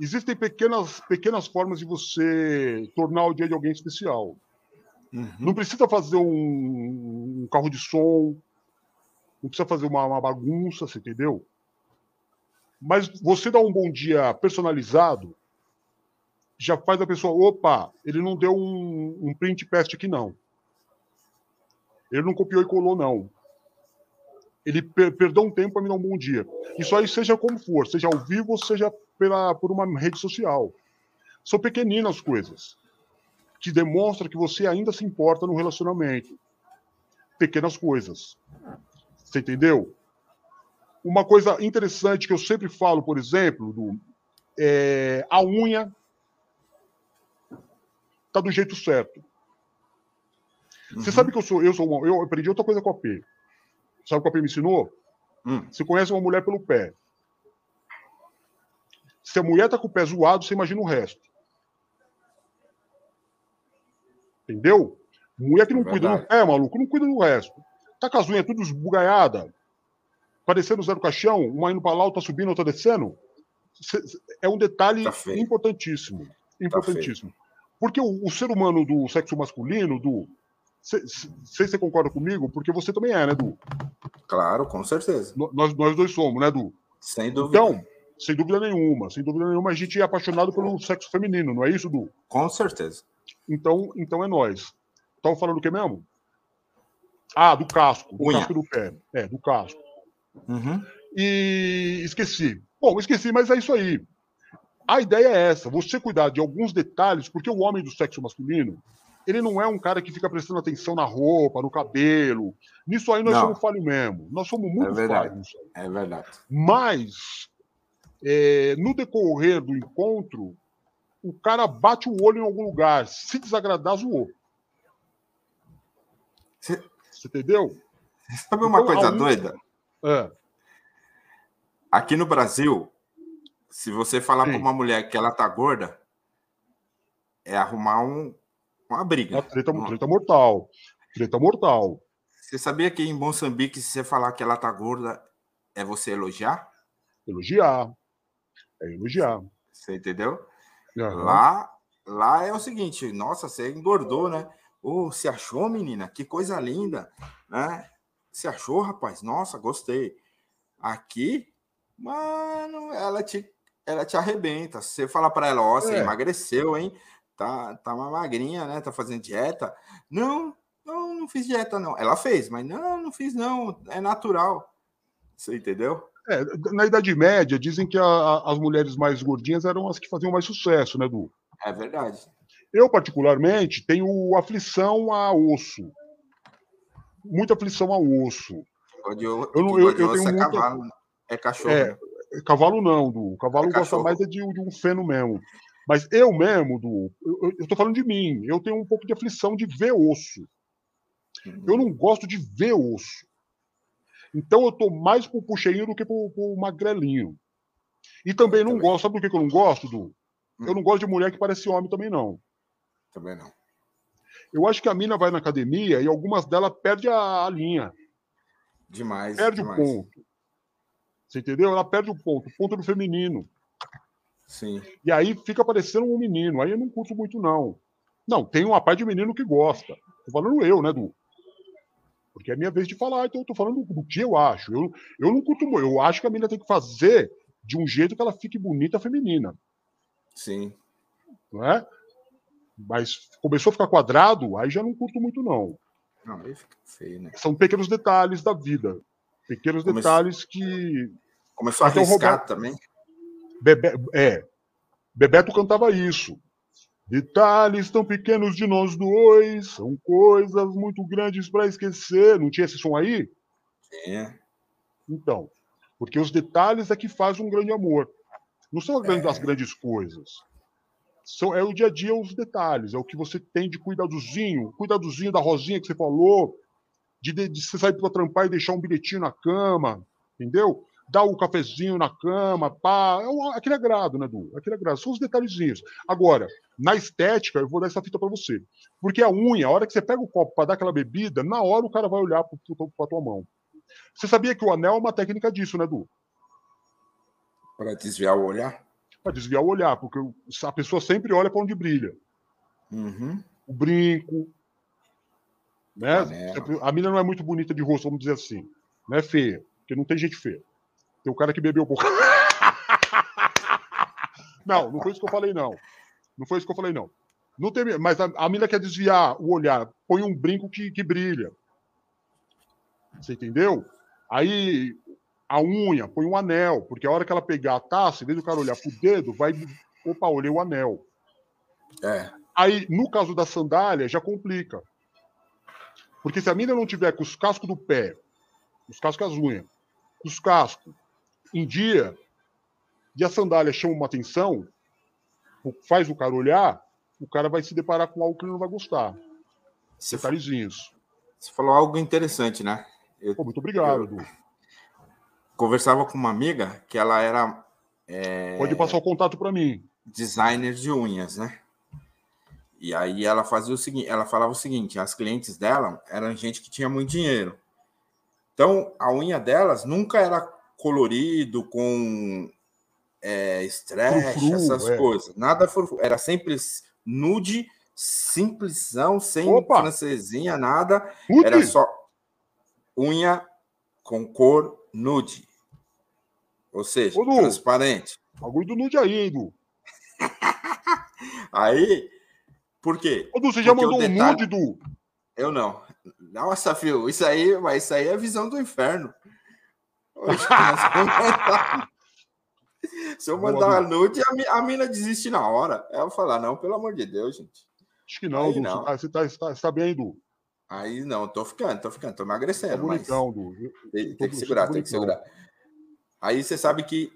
existem pequenas, pequenas formas de você tornar o dia de alguém especial. Uhum. Não precisa fazer um, um, carro de som, não precisa fazer uma, uma bagunça, você entendeu? Mas você dá um bom dia personalizado, já faz a pessoa, opa, ele não deu um, um print pest aqui, não. Ele não copiou e colou, não. Ele per perdeu um tempo para me dar um bom dia. Isso aí, seja como for, seja ao vivo seja pela, por uma rede social. São pequeninas coisas que demonstram que você ainda se importa no relacionamento. Pequenas coisas. Você entendeu? Uma coisa interessante que eu sempre falo, por exemplo, do, é, a unha está do jeito certo. Você sabe que eu sou, eu sou uma, eu aprendi outra coisa com a P. Sabe o que a P me ensinou? Hum. Você conhece uma mulher pelo pé. Se a mulher tá com o pé zoado, você imagina o resto. Entendeu? Mulher que não É cuida do pé, maluco, não cuida do resto. Tá com as unhas tudo esbugalhada, parecendo zero caixão, uma indo pra lá, outra subindo, outra descendo. É um detalhe Tá importantíssimo. Importantíssimo. Porque o, o ser humano do sexo masculino, do. Sei se você concorda comigo, porque você também é, né, Du? Claro, com certeza. No- Nós, nós dois somos, né, Du? Sem dúvida. Então, sem dúvida nenhuma, sem dúvida nenhuma, a gente é apaixonado pelo sexo feminino, não é isso, Du? Com certeza. Então, então é nós. Estava falando do que mesmo? Ah, do casco. Do Unha. casco do pé. É, do casco. Uhum. E esqueci. Bom, esqueci, mas é isso aí. A ideia é essa: você cuidar de alguns detalhes, porque o homem do sexo masculino, ele não é um cara que fica prestando atenção na roupa, no cabelo. Nisso aí nós Não. somos falhos mesmo. Nós somos muito verdade. falhos. É verdade. Mas, é, no decorrer do encontro, o cara bate o olho em algum lugar. Se desagradar, zoou. Você Você entendeu? sabe uma Então, coisa doida? É. Aqui no Brasil, se você falar para uma mulher que ela tá gorda, é arrumar um, uma briga. Uma treta, Uma- treta mortal. Treta mortal. Você sabia que em Moçambique, se você falar que ela tá gorda, é você elogiar? Elogiar. É elogiar. Você entendeu? Aham. Lá, lá é o seguinte, nossa, você engordou, né? Ô, se achou, menina? Que coisa linda, né? Se achou, rapaz? Nossa, gostei. Aqui, mano, ela te, ela te arrebenta. Se você falar para ela, ó, você É. emagreceu, hein? Tá, tá uma magrinha, né? Tá fazendo dieta? Não, não, não fiz dieta, não. Ela fez, mas não, não fiz, não. É natural. Você entendeu? É, na Idade Média, dizem que a- a- as mulheres mais gordinhas eram as que faziam mais sucesso, né, Du? É verdade. Eu, particularmente, tenho aflição a osso. Muita aflição a osso. Gode- Eu eu- eu osso tenho é muita- cavalo, é cachorro. É, cavalo não, Du. Cavalo É gosta mais é de, de um feno mesmo. Mas eu mesmo, Du, eu, eu- tô falando de mim. Eu tenho um pouco de aflição de ver osso. Eu não gosto de ver osso. Então eu tô mais pro, cheinho do que pro, pro magrelinho. E também não também. gosto, sabe por que eu não gosto, Du? Eu Hum. não gosto de mulher que parece homem também, não. Também não. Eu acho que a mina vai na academia e algumas delas perdem a, a linha, Demais. perde o demais. ponto. Você entendeu? Ela perde o ponto, o ponto do feminino. Sim. E aí fica parecendo um menino. Aí eu não curto muito, não. Não, tem uma parte de menino que gosta. Tô falando eu, né, Du? Porque é minha vez de falar, então eu tô falando do, do que eu acho. Eu, eu não curto muito. Eu acho que a menina tem que fazer de um jeito que ela fique bonita feminina, Sim. não é? Mas começou a ficar quadrado, aí já não curto muito, não. Não, aí fica feio, né? São pequenos detalhes da vida. Pequenos Come- detalhes que. Começou a arriscar Roberto- também. Bebe... É. Bebeto cantava isso. Detalhes tão pequenos de nós dois, são coisas muito grandes para esquecer. Não tinha esse som aí? É. Então. Porque os detalhes é que faz um grande amor. Não são as grandes, É. as grandes coisas. São, é o dia a dia os detalhes. É o que você tem de cuidadozinho. Cuidadozinho da rosinha que você falou. De, de, você sair para trampar e deixar um bilhetinho na cama. Entendeu? Dar o cafezinho na cama, pá. É um, aquele agrado, né, Du? Aquele agrado. São os detalhezinhos. Agora, na estética, eu vou dar essa fita para você. Porque a unha, a hora que você pega o copo para dar aquela bebida, na hora o cara vai olhar para tua mão. Você sabia que o anel é uma técnica disso, né, Du? Para desviar o olhar. Para desviar o olhar, porque a pessoa sempre olha para onde brilha. Uhum. O brinco. Né? Anel. A mina não é muito bonita de rosto, vamos dizer assim. Não é feia, porque não tem gente feia. Tem o cara que bebeu pouco. não, não foi isso que eu falei, não. Não foi isso que eu falei, não. não tem, mas a, a mina quer desviar o olhar, põe um brinco que, que brilha. Você entendeu? Aí a unha, põe um anel, porque a hora que ela pegar a taça, em vez do cara olhar pro dedo, vai. Opa, olhei o anel. É. Aí, no caso da sandália, já complica. Porque se a mina não tiver com os cascos do pé, os cascos as unhas, os cascos em dia, e a sandália chama uma atenção, faz o cara olhar, o cara vai se deparar com algo que ele não vai gostar. Você Detalhezinhos. Você falou algo interessante, né? Eu, Pô, muito obrigado, Edu. Conversava com uma amiga que ela era. É, Pode passar o contato para mim. Designer de unhas, né? E aí ela fazia o seguinte, ela falava o seguinte: as clientes dela eram gente que tinha muito dinheiro. Então a unha delas nunca era colorido com é, estresse, essas é. coisas. Nada era sempre nude, simplesão, sem Opa! francesinha, nada. Era só unha com cor nude. Ou seja, Ô, transparente. Bagulho do nude aí, Edu. aí, por quê? Ô, Du, você já Porque mandou detalhe... um nude, Du? Eu não. Nossa, filho, isso aí, mas isso aí é visão do inferno. Se eu mandar uma nude, a, mina desiste na hora. Ela falar, não, pelo amor de Deus, gente. Acho que não, aí, Du. Não. Você, tá, você, tá, você tá bem, Du. Aí não, tô ficando, tô ficando, tô emagrecendo. Tá bonitão, mas... Du. Tem, tem que segurar, tem que segurar. Aí você sabe que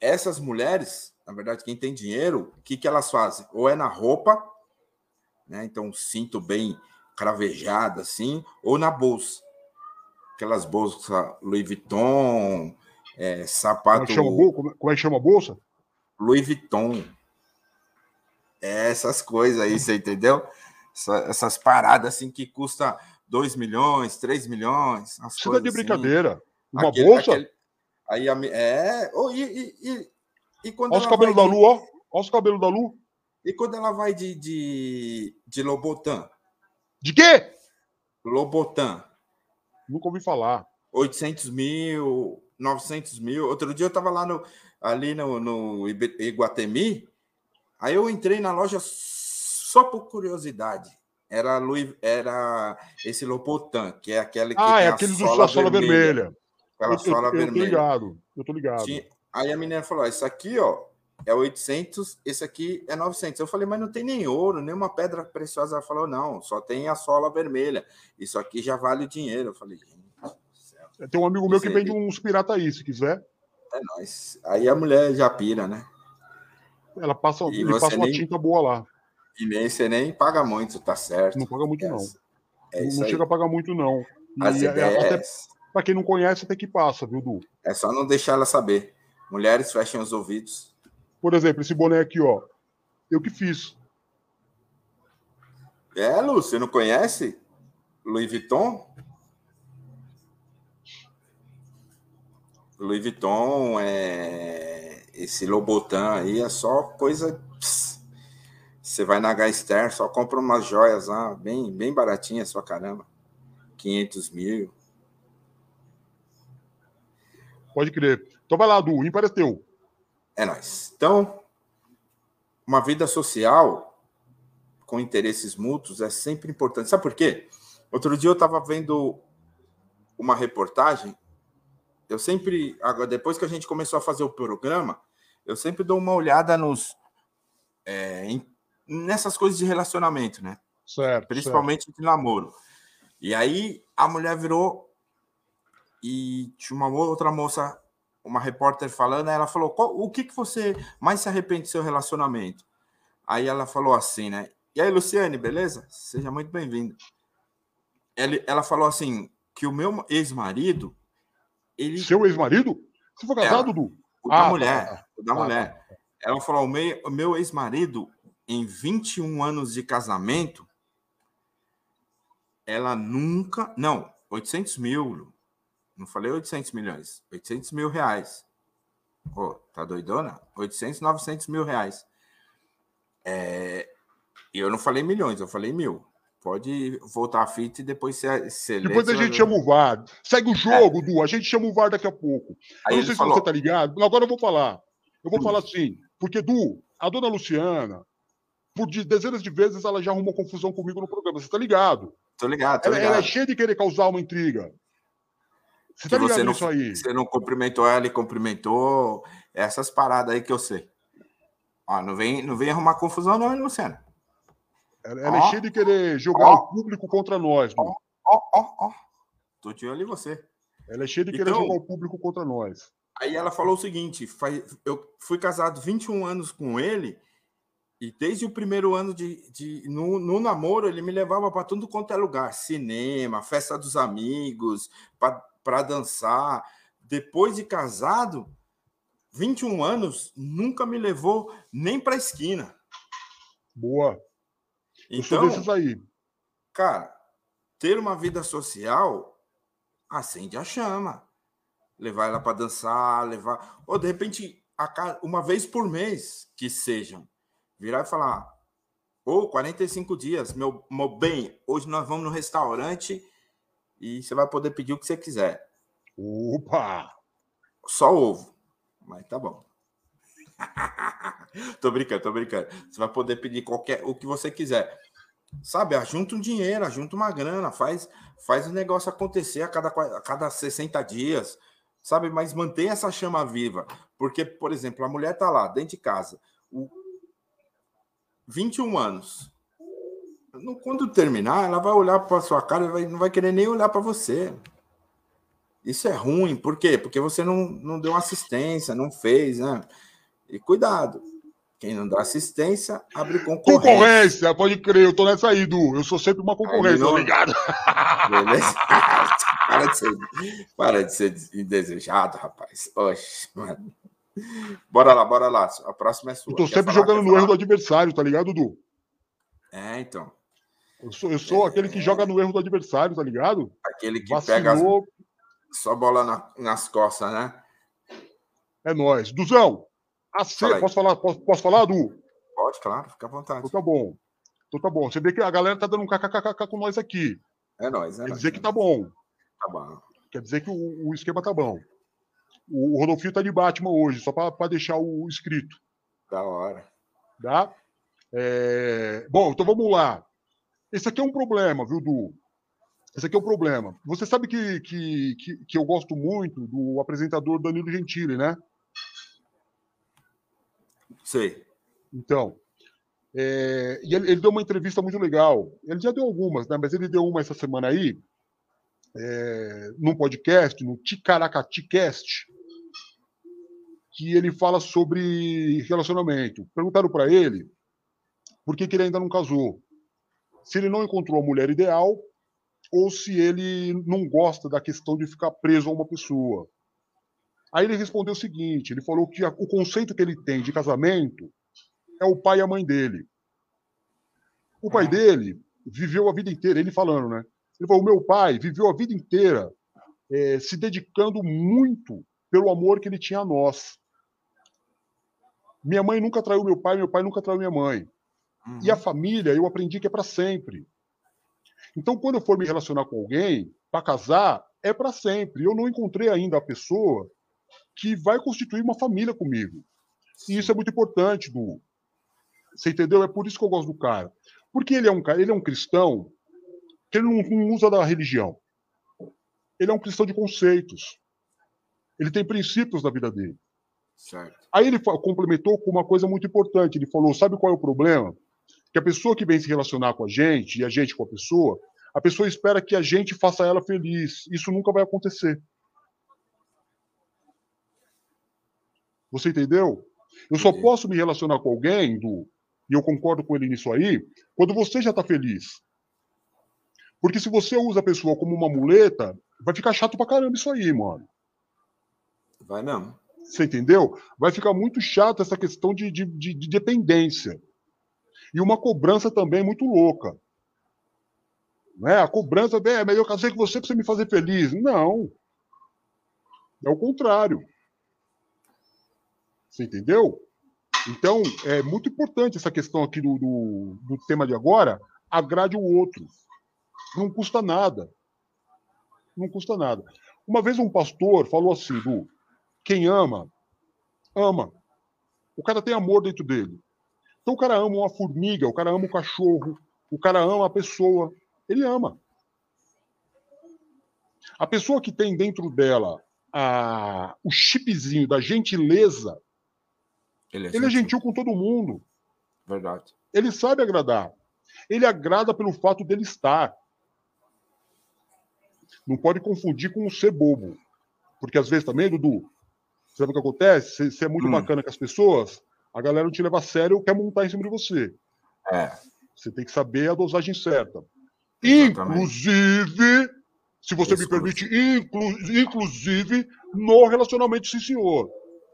essas mulheres, na verdade, quem tem dinheiro, o que, que elas fazem? Ou é na roupa, né? Então, um cinto bem cravejado, assim, ou na bolsa. Aquelas bolsas Louis Vuitton, é, sapato. Como é, chama, como é que chama a bolsa? Louis Vuitton. É essas coisas aí, você entendeu? Essa, essas paradas assim que custa 2 milhões, 3 milhões. Isso não é de assim. brincadeira. Uma aquele, bolsa? Aquele, aí é. Oh, e, e, e, e quando Olha os cabelos da Lu, ó. Olha os cabelos da Lu. E quando ela vai de, de, de Lobotan? De quê? Lobotan. Nunca ouvi falar. 800 mil, 900 mil. Outro dia eu estava lá no, ali no, no Iguatemi, aí eu entrei na loja só por curiosidade. Era, Louis, era esse Lopotan, que é aquele que ah, é aquele do sola, sola vermelha. vermelha. Aquela eu, sola eu, vermelha. Eu tô ligado, eu tô ligado. Tinha, aí a menina falou: Isso aqui, ó, é 800, esse aqui é 900. Eu falei, mas não tem nem ouro, nem uma pedra preciosa. Ela falou, não, só tem a sola vermelha. Isso aqui já vale dinheiro. Eu falei, gente tem um amigo meu que vende uns pirata aí, se quiser. É nóis. Aí a mulher já pira, né? Ela passa, e ele passa nem, uma tinta boa lá. E nem você nem paga muito, tá certo. Não paga muito, é, não. É não, não chega a pagar muito, não. As e, é, ideias... Pra quem não conhece, até que passa, viu, Du? É só não deixar ela saber. Mulheres fechem os ouvidos. Por exemplo, esse boné aqui, ó. Eu que fiz. É, Lu, você não conhece? Louis Vuitton? Louis Vuitton, é... esse Lobotan aí é só coisa. Você vai na Gaster, só compra umas joias lá, bem, bem baratinhas, só caramba. 500 mil. Pode crer. Então vai lá, Du, ímpar é teu. É nóis. Então, uma vida social com interesses mútuos é sempre importante. Sabe por quê? Outro dia eu estava vendo uma reportagem eu sempre, agora, depois que a gente começou a fazer o programa, eu sempre dou uma olhada nos é, em, nessas coisas de relacionamento, né? Certo. Principalmente certo. de namoro. E aí a mulher virou e tinha uma outra moça, uma repórter falando, ela falou: o que, que você mais se arrepende do seu relacionamento? Aí ela falou assim, né? E aí, Luciane, beleza? Seja muito bem-vindo. Ela, ela falou assim: que o meu ex-marido ele... Seu ex-marido? Você foi casado, Ela, Du? O da ah, mulher. Tá, tá. O da ah, mulher. Tá. Ela falou: o meu, o meu ex-marido, em 21 anos de casamento, ela nunca. Não, 800 mil. Não falei 800 milhões. 800 mil reais. oh, tá doidona? 800, 900 mil reais. É, e eu não falei milhões, eu falei mil. Pode voltar a fita e depois você. Depois a gente chama o VAR. Segue o jogo, é. Du. A gente chama o VAR daqui a pouco. Aí eu não sei falou... se você tá ligado. Agora eu vou falar. Eu vou hum. falar assim. Porque, Du, a dona Luciana, por dezenas de vezes, ela já arrumou confusão comigo no programa. Você tá ligado? Tô ligado, tô ela, ligado. ela é cheia de querer causar uma intriga. Você tá ligado você nisso aí? Você não cumprimentou ela e cumprimentou essas paradas aí que eu sei. Ó, não vem, não vem arrumar confusão, não, hein, Luciano? Ela, ela é cheia de querer jogar o público contra nós, mano. Ó, ó, ó. Tô de olho em você. Ela é cheia de querer então, jogar o público contra nós. Aí ela falou o seguinte: eu fui casado 21 anos com ele E desde o primeiro ano de, de no, no namoro, ele me levava para tudo quanto é lugar: cinema, festa dos amigos, para dançar. Depois de casado, 21 anos, nunca me levou nem para a esquina. Boa. Então, Eu sou aí. Cara, ter uma vida social acende a chama. Levar ela para dançar, levar. Ou de repente, uma vez por mês, que sejam virar e falar: Ô, oh, 45 dias, meu, meu bem, hoje nós vamos no restaurante e você vai poder pedir o que você quiser. Opa! Só ovo, mas tá bom. tô brincando, tô brincando. Você vai poder pedir qualquer o que você quiser. Sabe, ajunta um dinheiro, ajunta uma grana, faz faz o negócio acontecer a cada, a cada 60 dias, sabe? Mas mantém essa chama viva. Porque, por exemplo, a mulher tá lá dentro de casa, o, 21 anos. Quando terminar, ela vai olhar para sua cara e não vai querer nem olhar para você. Isso é ruim, por quê? Porque você não, não deu assistência, não fez, né? E cuidado, quem não dá assistência, abre concorrência. Concorrência, pode crer, eu tô nessa aí, Du. Eu sou sempre uma concorrência, não... ligado? Beleza? para, de ser, para de ser indesejado, rapaz. Oxe, mano. Bora lá, bora lá. A próxima é sua. Eu tô sempre jogando no erro do adversário, tá ligado, Dudu? É, então. Eu sou, eu sou é, aquele que joga no erro do adversário, tá ligado? Aquele que Vacilou. pega as... só bola na, nas costas, né? É nóis. Duzão, Fala posso falar, posso, posso falar, Du? Pode, claro, fica à vontade. Então tá bom. Então tá bom. Você vê que a galera tá dando um kkkk com nós aqui. É nóis, é Quer nóis, dizer é que tá bom. Tá bom. Quer dizer que o, o esquema tá bom. O Rodolfinho tá de Batman hoje, só para deixar o escrito. Da hora. Tá? É... Bom, então vamos lá. Esse aqui é um problema, viu, Du? Esse aqui é um problema. Você sabe que, que, que, que eu gosto muito do apresentador Danilo Gentili, né? Sei. Então, é, e ele, ele, deu uma entrevista muito legal. Ele já deu algumas, né? Mas ele deu uma essa semana aí, é, num podcast, no Ticaracaticast, que ele fala sobre relacionamento. Perguntaram para ele por que, que ele ainda não casou. Se ele não encontrou a mulher ideal ou se ele não gosta da questão de ficar preso a uma pessoa. Aí ele respondeu o seguinte: ele falou que o conceito que ele tem de casamento é o pai e a mãe dele. O pai dele viveu a vida inteira, ele falando, né? Ele falou: o meu pai viveu a vida inteira é, se dedicando muito pelo amor que ele tinha a nós. Minha mãe nunca traiu meu pai, meu pai nunca traiu minha mãe. Uhum. E a família, eu aprendi que é para sempre. Então, quando eu for me relacionar com alguém, para casar, é para sempre. Eu não encontrei ainda a pessoa que vai constituir uma família comigo. E isso é muito importante, Du. Você entendeu? É por isso que eu gosto do cara. Porque ele é um, ele é um cristão que ele não, não usa da religião. Ele é um cristão de conceitos. Ele tem princípios na vida dele. Certo. Aí ele complementou com uma coisa muito importante. Ele falou: sabe qual é o problema? Que a pessoa que vem se relacionar com a gente e a gente com a pessoa, a pessoa espera que a gente faça ela feliz. Isso nunca vai acontecer. Você entendeu? Eu só posso me relacionar com alguém, do, e eu concordo com ele nisso aí, quando você já está feliz. Porque se você usa a pessoa como uma muleta, vai ficar chato pra caramba isso aí, mano. Vai não. Você entendeu? Vai ficar muito chato essa questão de, de, de, de dependência. E uma cobrança também muito louca. Né? A cobrança, é, mas eu casei com você para você me fazer feliz. Não. É o contrário. Você entendeu? Então, é muito importante essa questão aqui do, do, do tema de agora. Agrade o outro. Não custa nada. Não custa nada. Uma vez um pastor falou assim, do quem ama, ama. O cara tem amor dentro dele. Então o cara ama uma formiga, o cara ama um cachorro, o cara ama a pessoa. Ele ama. A pessoa que tem dentro dela a, o chipzinho da gentileza, ele é, ele é gentil com todo mundo. Verdade. Ele sabe agradar. Ele agrada pelo fato dele estar. Não pode confundir com ser bobo. Porque às vezes também, Dudu, sabe o que acontece? Você é muito hum. bacana com as pessoas, a galera não te leva a sério ou quer montar em cima de você. É. Você tem que saber a dosagem certa. Exatamente. Inclusive, se você me permite, inclu- inclusive no relacionamento, sim, senhor.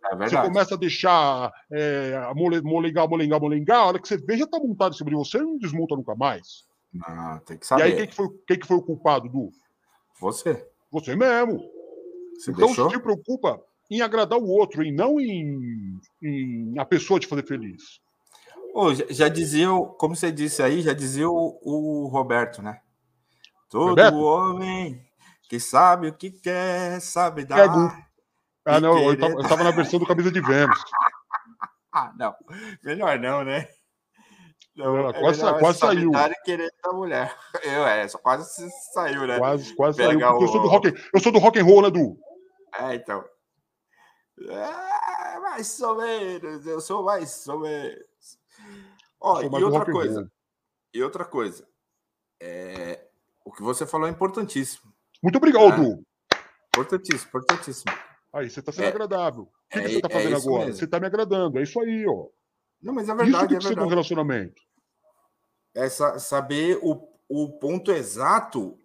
É Você verdade. começa a deixar é, mole- molengar, molengar, molengar, a hora que você vê, já tá montado em cima de você, não desmonta nunca mais. Não, tem que E aí, saber. quem que, foi, quem que foi o culpado, Du? Você. Você mesmo. Você então, deixou? se preocupa em agradar o outro, e não em, em a pessoa te fazer feliz. Ô, já, dizia, o- como você disse aí, já dizia o, o Roberto, né? Todo Roberto? homem que sabe o que quer, sabe dar. Pego. Ah, E não, eu querer- tava, eu tava na versão do Camisa de Vênus. Ah, não. Melhor não, né? Não, é quase melhor quase saber saiu. querer da mulher. Eu, é, só quase se- saiu, né? Quase, quase Pega saiu. porque Eu sou, do o- rock, eu sou do rock and roll, né, Du? É, então. É, mais ou menos, eu sou mais ou menos. Ó, e outra coisa, e outra coisa. É, o que você falou é importantíssimo. Muito obrigado. Du. Importantíssimo, importantíssimo. Aí, você tá sendo É. agradável. O que, que É- você tá é fazendo isso agora? mesmo. Você tá me agradando. É isso aí, ó. Não, mas é isso verdade, tem é que ser um relacionamento. É sa- saber o, o ponto exato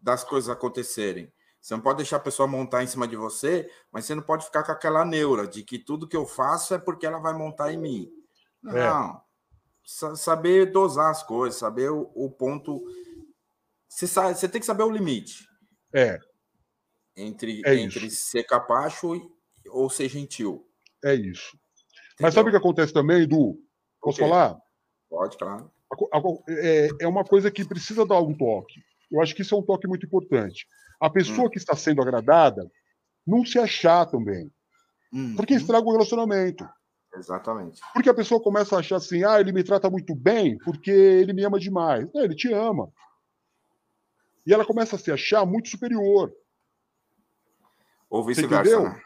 das coisas acontecerem. Você não pode deixar a pessoa montar em cima de você, mas você não pode ficar com aquela neura de que tudo que eu faço é porque ela vai montar em mim. Não. É. Sa- Saber dosar as coisas, saber o, o ponto. Você, sa- você tem que saber o limite É, entre, É entre isso. ser capacho e- ou ser gentil. é isso. Mas entendeu? sabe o que acontece também, Du? Posso quê? falar? Pode, claro. É, é uma coisa que precisa dar um toque. Eu acho que isso é um toque muito importante. A pessoa Hum. que está sendo agradada não se achar também. Porque Uhum, estraga o relacionamento. Exatamente. Porque a pessoa começa a achar assim, ah, ele me trata muito bem porque ele me ama demais. Não, ele te ama. E ela começa a se achar muito superior. Ou vice-versa, né?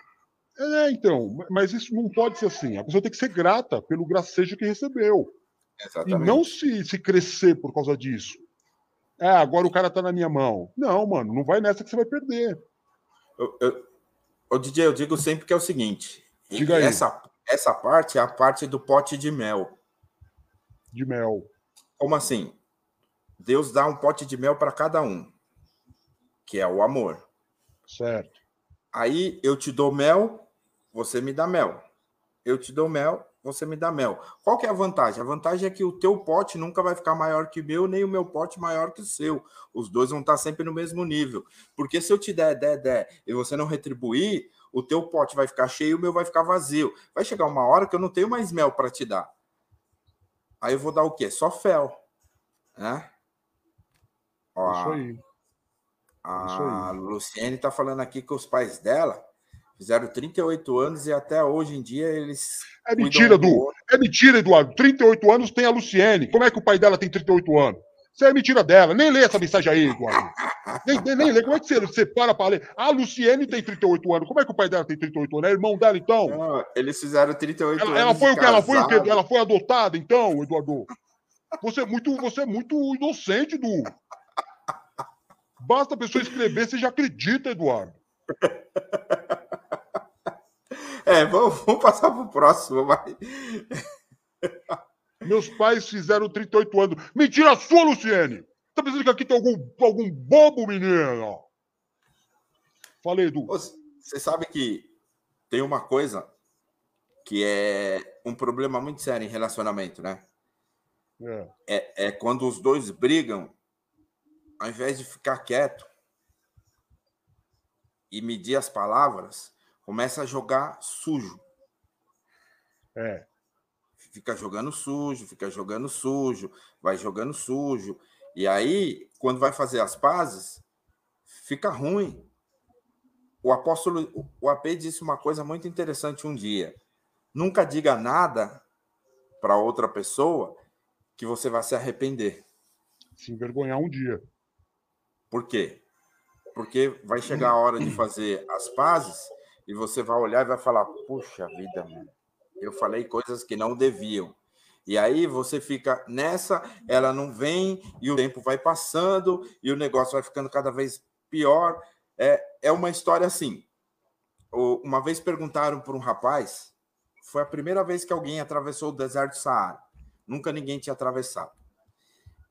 É, então, mas isso não pode ser assim. A pessoa tem que ser grata pelo gracejo que recebeu. E Exatamente. não se, se crescer por causa disso. Ah, agora o cara tá na minha mão. Não, mano, não vai nessa que você vai perder. Eu, eu, ô, DJ, eu digo sempre que é o seguinte: Diga aí. essa, essa parte é a parte do pote de mel. De mel. Como assim? Deus dá um pote de mel para cada um, que é o amor. Certo. Aí eu te dou mel, você me dá mel. Eu te dou mel, você me dá mel. Qual que é a vantagem? A vantagem é que o teu pote nunca vai ficar maior que o meu, nem o meu pote maior que o seu. Os dois vão estar sempre no mesmo nível. Porque se eu te der, der, der, e você não retribuir, o teu pote vai ficar cheio e o meu vai ficar vazio. Vai chegar uma hora que eu não tenho mais mel para te dar. Aí eu vou dar o quê? Só fel. Né? Ó, Isso aí. Isso a aí. Luciene está falando aqui que os pais dela fizeram 38 anos e até hoje em dia eles. É cuidam mentira, um do. É mentira, Eduardo. 38 anos tem a Luciene. Como é que o pai dela tem 38 anos? Isso é mentira dela. Nem lê essa mensagem aí, Eduardo. Nem, nem, nem lê. Como é que você, você para pra ler? A Luciene tem 38 anos. Como é que o pai dela tem 38 anos? É irmão dela, então? Não, eles fizeram 38 Ela, anos. ela foi o que? Ela foi o quê? Ela foi adotada, então, Eduardo? Você é muito, você é muito inocente, Du. Basta a pessoa escrever, você já acredita, Eduardo. É, vamos, vamos passar para o próximo. Vai. Meus pais fizeram 38 anos. Mentira sua, Luciene! Tá pensando que aqui tem algum, algum bobo, menino? Falei, Edu. Você sabe que tem uma coisa que é um problema muito sério em relacionamento, né? É, É, é quando os dois brigam, ao invés de ficar quieto e medir as palavras, começa a jogar sujo. é, Fica jogando sujo, fica jogando sujo, vai jogando sujo. E aí, quando vai fazer as pazes, fica ruim. O apóstolo, o AP disse uma coisa muito interessante um dia. Nunca diga nada para outra pessoa que você vai se arrepender. se envergonhar um dia. Por quê? Porque vai chegar a hora de fazer as pazes e você vai olhar e vai falar: Puxa vida, mano, eu falei coisas que não deviam. E aí você fica nessa, ela não vem e o tempo vai passando e o negócio vai ficando cada vez pior. É, é uma história assim. Uma vez perguntaram para um rapaz, foi a primeira vez que alguém atravessou o deserto do Saara. Nunca ninguém tinha atravessado.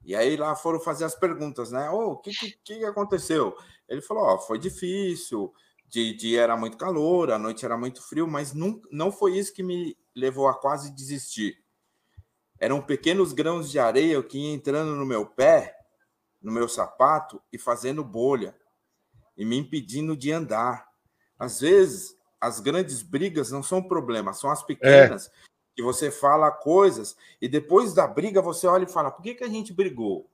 E aí lá foram fazer as perguntas, né? O que, que, que aconteceu? Ele falou: oh, foi difícil, de dia era muito calor, à noite era muito frio, mas não, não foi isso que me levou a quase desistir. Eram pequenos grãos de areia que iam entrando no meu pé, no meu sapato e fazendo bolha e me impedindo de andar. Às vezes, as grandes brigas não são problema, são as pequenas é. que você fala coisas e depois da briga você olha e fala: por que, que a gente brigou?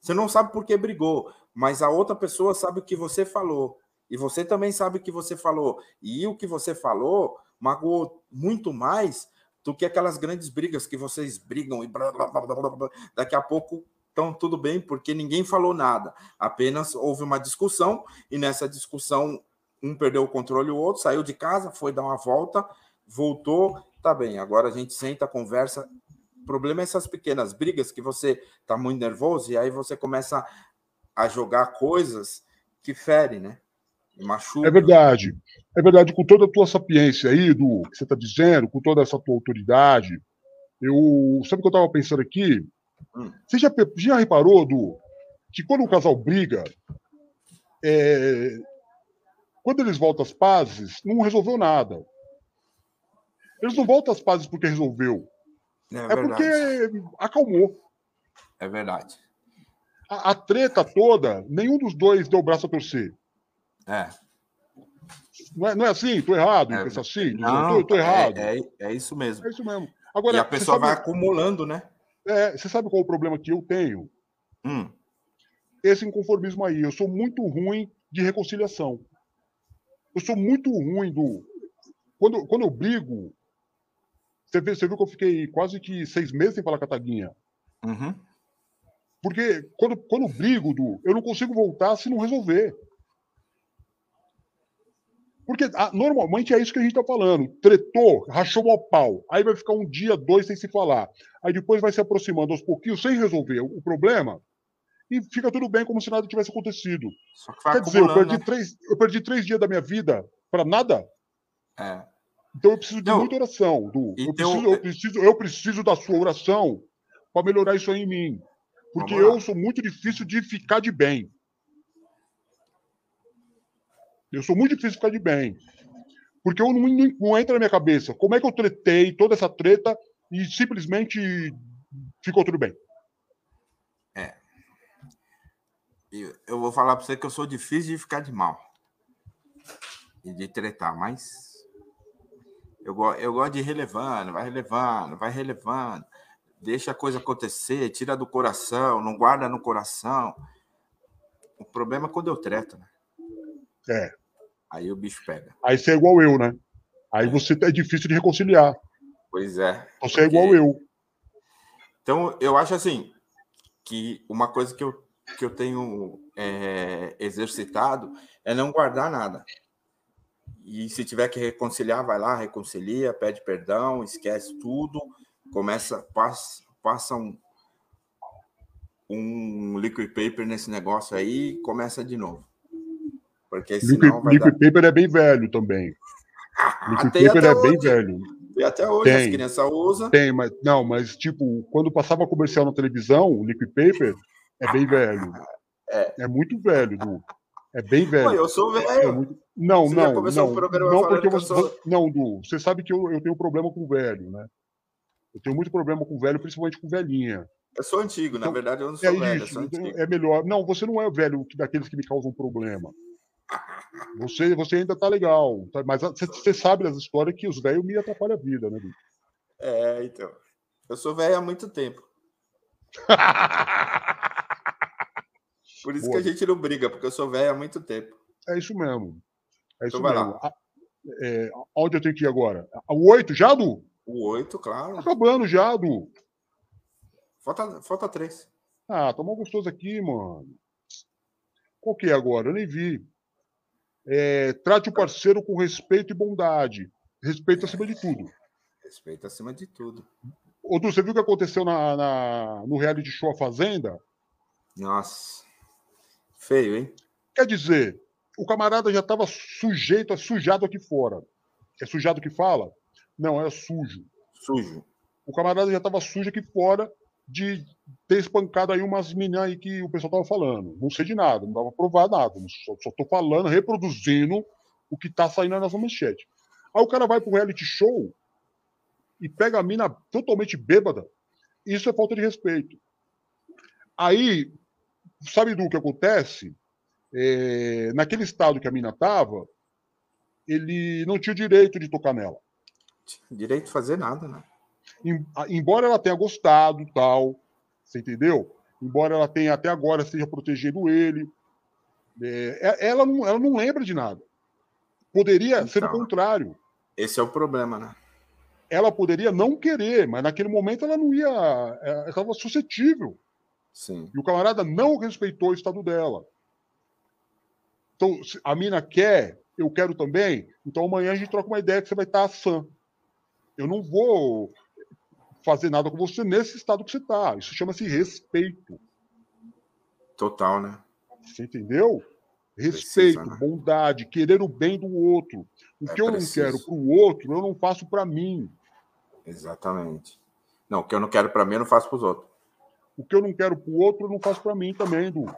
Você não sabe por que brigou, mas a outra pessoa sabe o que você falou. E você também sabe o que você falou. E o que você falou magoou muito mais do que aquelas grandes brigas que vocês brigam e blá, blá, blá, blá, blá. daqui a pouco estão tudo bem, porque ninguém falou nada. Apenas houve uma discussão e nessa discussão um perdeu o controle, o outro saiu de casa, foi dar uma volta, voltou, tá bem. Agora a gente senta, conversa. O problema é essas pequenas brigas que você tá muito nervoso e aí você começa a jogar coisas que ferem, né? Machuca. É verdade. É verdade, com toda a tua sapiência aí, do que você está dizendo, com toda essa tua autoridade, eu. Sabe o que eu estava pensando aqui? Hum. Você já, já reparou, do que quando um casal briga, é, quando eles voltam às pazes, não resolveu nada. Eles não voltam às pazes porque resolveu. É, é porque acalmou. É verdade. A, a, treta toda, nenhum dos dois deu o braço a torcer. É. Não é, não é assim? Estou errado é, pensa assim? Não, tô, tô errado. É, é, é, isso mesmo. É isso mesmo. Agora, e a pessoa sabe, vai acumulando, né? É, você sabe qual é o problema que eu tenho? Hum. Esse inconformismo aí. Eu sou muito ruim de reconciliação. Eu sou muito ruim do. Quando, quando eu brigo, você, vê, você viu que eu fiquei quase que seis meses sem falar com a Taguinha. Uhum. Porque quando, quando eu brigo, do, eu não consigo voltar se não resolver. Porque ah, normalmente é isso que a gente está falando. Tretou, rachou o pau. Aí vai ficar um dia, dois sem se falar. Aí depois vai se aproximando aos pouquinhos sem resolver o, problema. E fica tudo bem como se nada tivesse acontecido. Quer dizer, eu perdi, né? três, eu perdi três dias da minha vida para nada. É. Então eu preciso de Não. muita oração. Du. Eu, preciso, eu, preciso, eu preciso da sua oração para melhorar isso aí em mim. Porque eu sou muito difícil de ficar de bem. Eu sou muito difícil ficar de bem. Porque eu não, não, não entra na minha cabeça como é que eu tretei toda essa treta e simplesmente ficou tudo bem. É. Eu vou falar para você que eu sou difícil de ficar de mal e de tretar, mas eu, eu gosto de ir relevando, vai relevando, vai relevando, deixa a coisa acontecer, tira do coração, não guarda no coração. O problema é quando eu treto, né? É. Aí o bicho pega. Aí você é igual eu, né? Aí é. você é difícil de reconciliar. Pois é. Você é igual eu. Então, eu acho assim que uma coisa que eu, que eu tenho é, exercitado é não guardar nada. E se tiver que reconciliar, vai lá, reconcilia, pede perdão, esquece tudo, começa, passa, passa um, um liquid paper nesse negócio aí começa de novo. Porque senão liquid, liquid dar... paper é bem velho também. liquid Tem paper é hoje. bem velho. E até hoje tem, as crianças usam. Tem, mas não, mas tipo, quando passava comercial na televisão, o liquid paper é bem velho. É, é muito velho, Du. É bem velho. Pô, eu sou velho. É muito... Não, você não, não. não porque você, sou... não, Du. Você sabe que eu, eu tenho problema com velho, né? Eu tenho muito problema com velho, principalmente com velhinha. Eu sou antigo, então, na verdade eu não sou é velho. Isso, é melhor. Não, você não é velho daqueles que me causam problema. Você, você ainda tá legal, tá, mas você sabe das histórias que os velhos me atrapalham a vida, né, Bicho? É, então. Eu sou velho há muito tempo. Por isso Boa. que a gente não briga, porque eu sou velho há muito tempo. É isso mesmo. É isso então mesmo. A, é, onde eu tenho que ir agora? O 8 já, Du? O 8, claro. Tá acabando já, Du. Falta, falta 3. Ah, tomou tá gostoso aqui, mano. Qual que é agora? Eu nem vi. É, trate o parceiro com respeito e bondade. Respeito acima de tudo. Respeito acima de tudo. Ô, Du, você viu o que aconteceu na, na, no reality show A Fazenda? Nossa. Feio, hein? Quer dizer, o camarada já estava sujeito a sujado aqui fora. É sujado que fala? Não, era sujo. Sujo. O camarada já estava sujo aqui fora de ter espancado aí umas meninas aí que o pessoal tava falando. Não sei de nada, não dava pra provar nada. Só, só tô falando, reproduzindo o que tá saindo na nossa manchete. Aí o cara vai pro reality show e pega a mina totalmente bêbada. Isso é falta de respeito. Aí, sabe do que acontece? É, naquele estado que a mina tava, ele não tinha direito de tocar nela. Direito de fazer nada, né? Embora ela tenha gostado, tal, você entendeu? Embora ela tenha até agora esteja protegendo ele, é, é, ela, não, ela não lembra de nada. Poderia então, ser o contrário. Esse é o problema, né? Ela poderia não querer, mas naquele momento ela não ia. É, ela estava suscetível. Sim. E o camarada não respeitou o estado dela. Então, a mina quer, eu quero também, então amanhã a gente troca uma ideia que você vai estar sã. Eu não vou fazer nada com você nesse estado que você está. Isso chama-se respeito. Total, né? Você entendeu? Respeito, Precisa, né? bondade, querer o bem do outro. O é que eu preciso. não quero para o outro, eu não faço para mim. Exatamente. Não, o que eu não quero para mim, eu não faço para os outros. O que eu não quero para o outro, eu não faço para mim também, Du.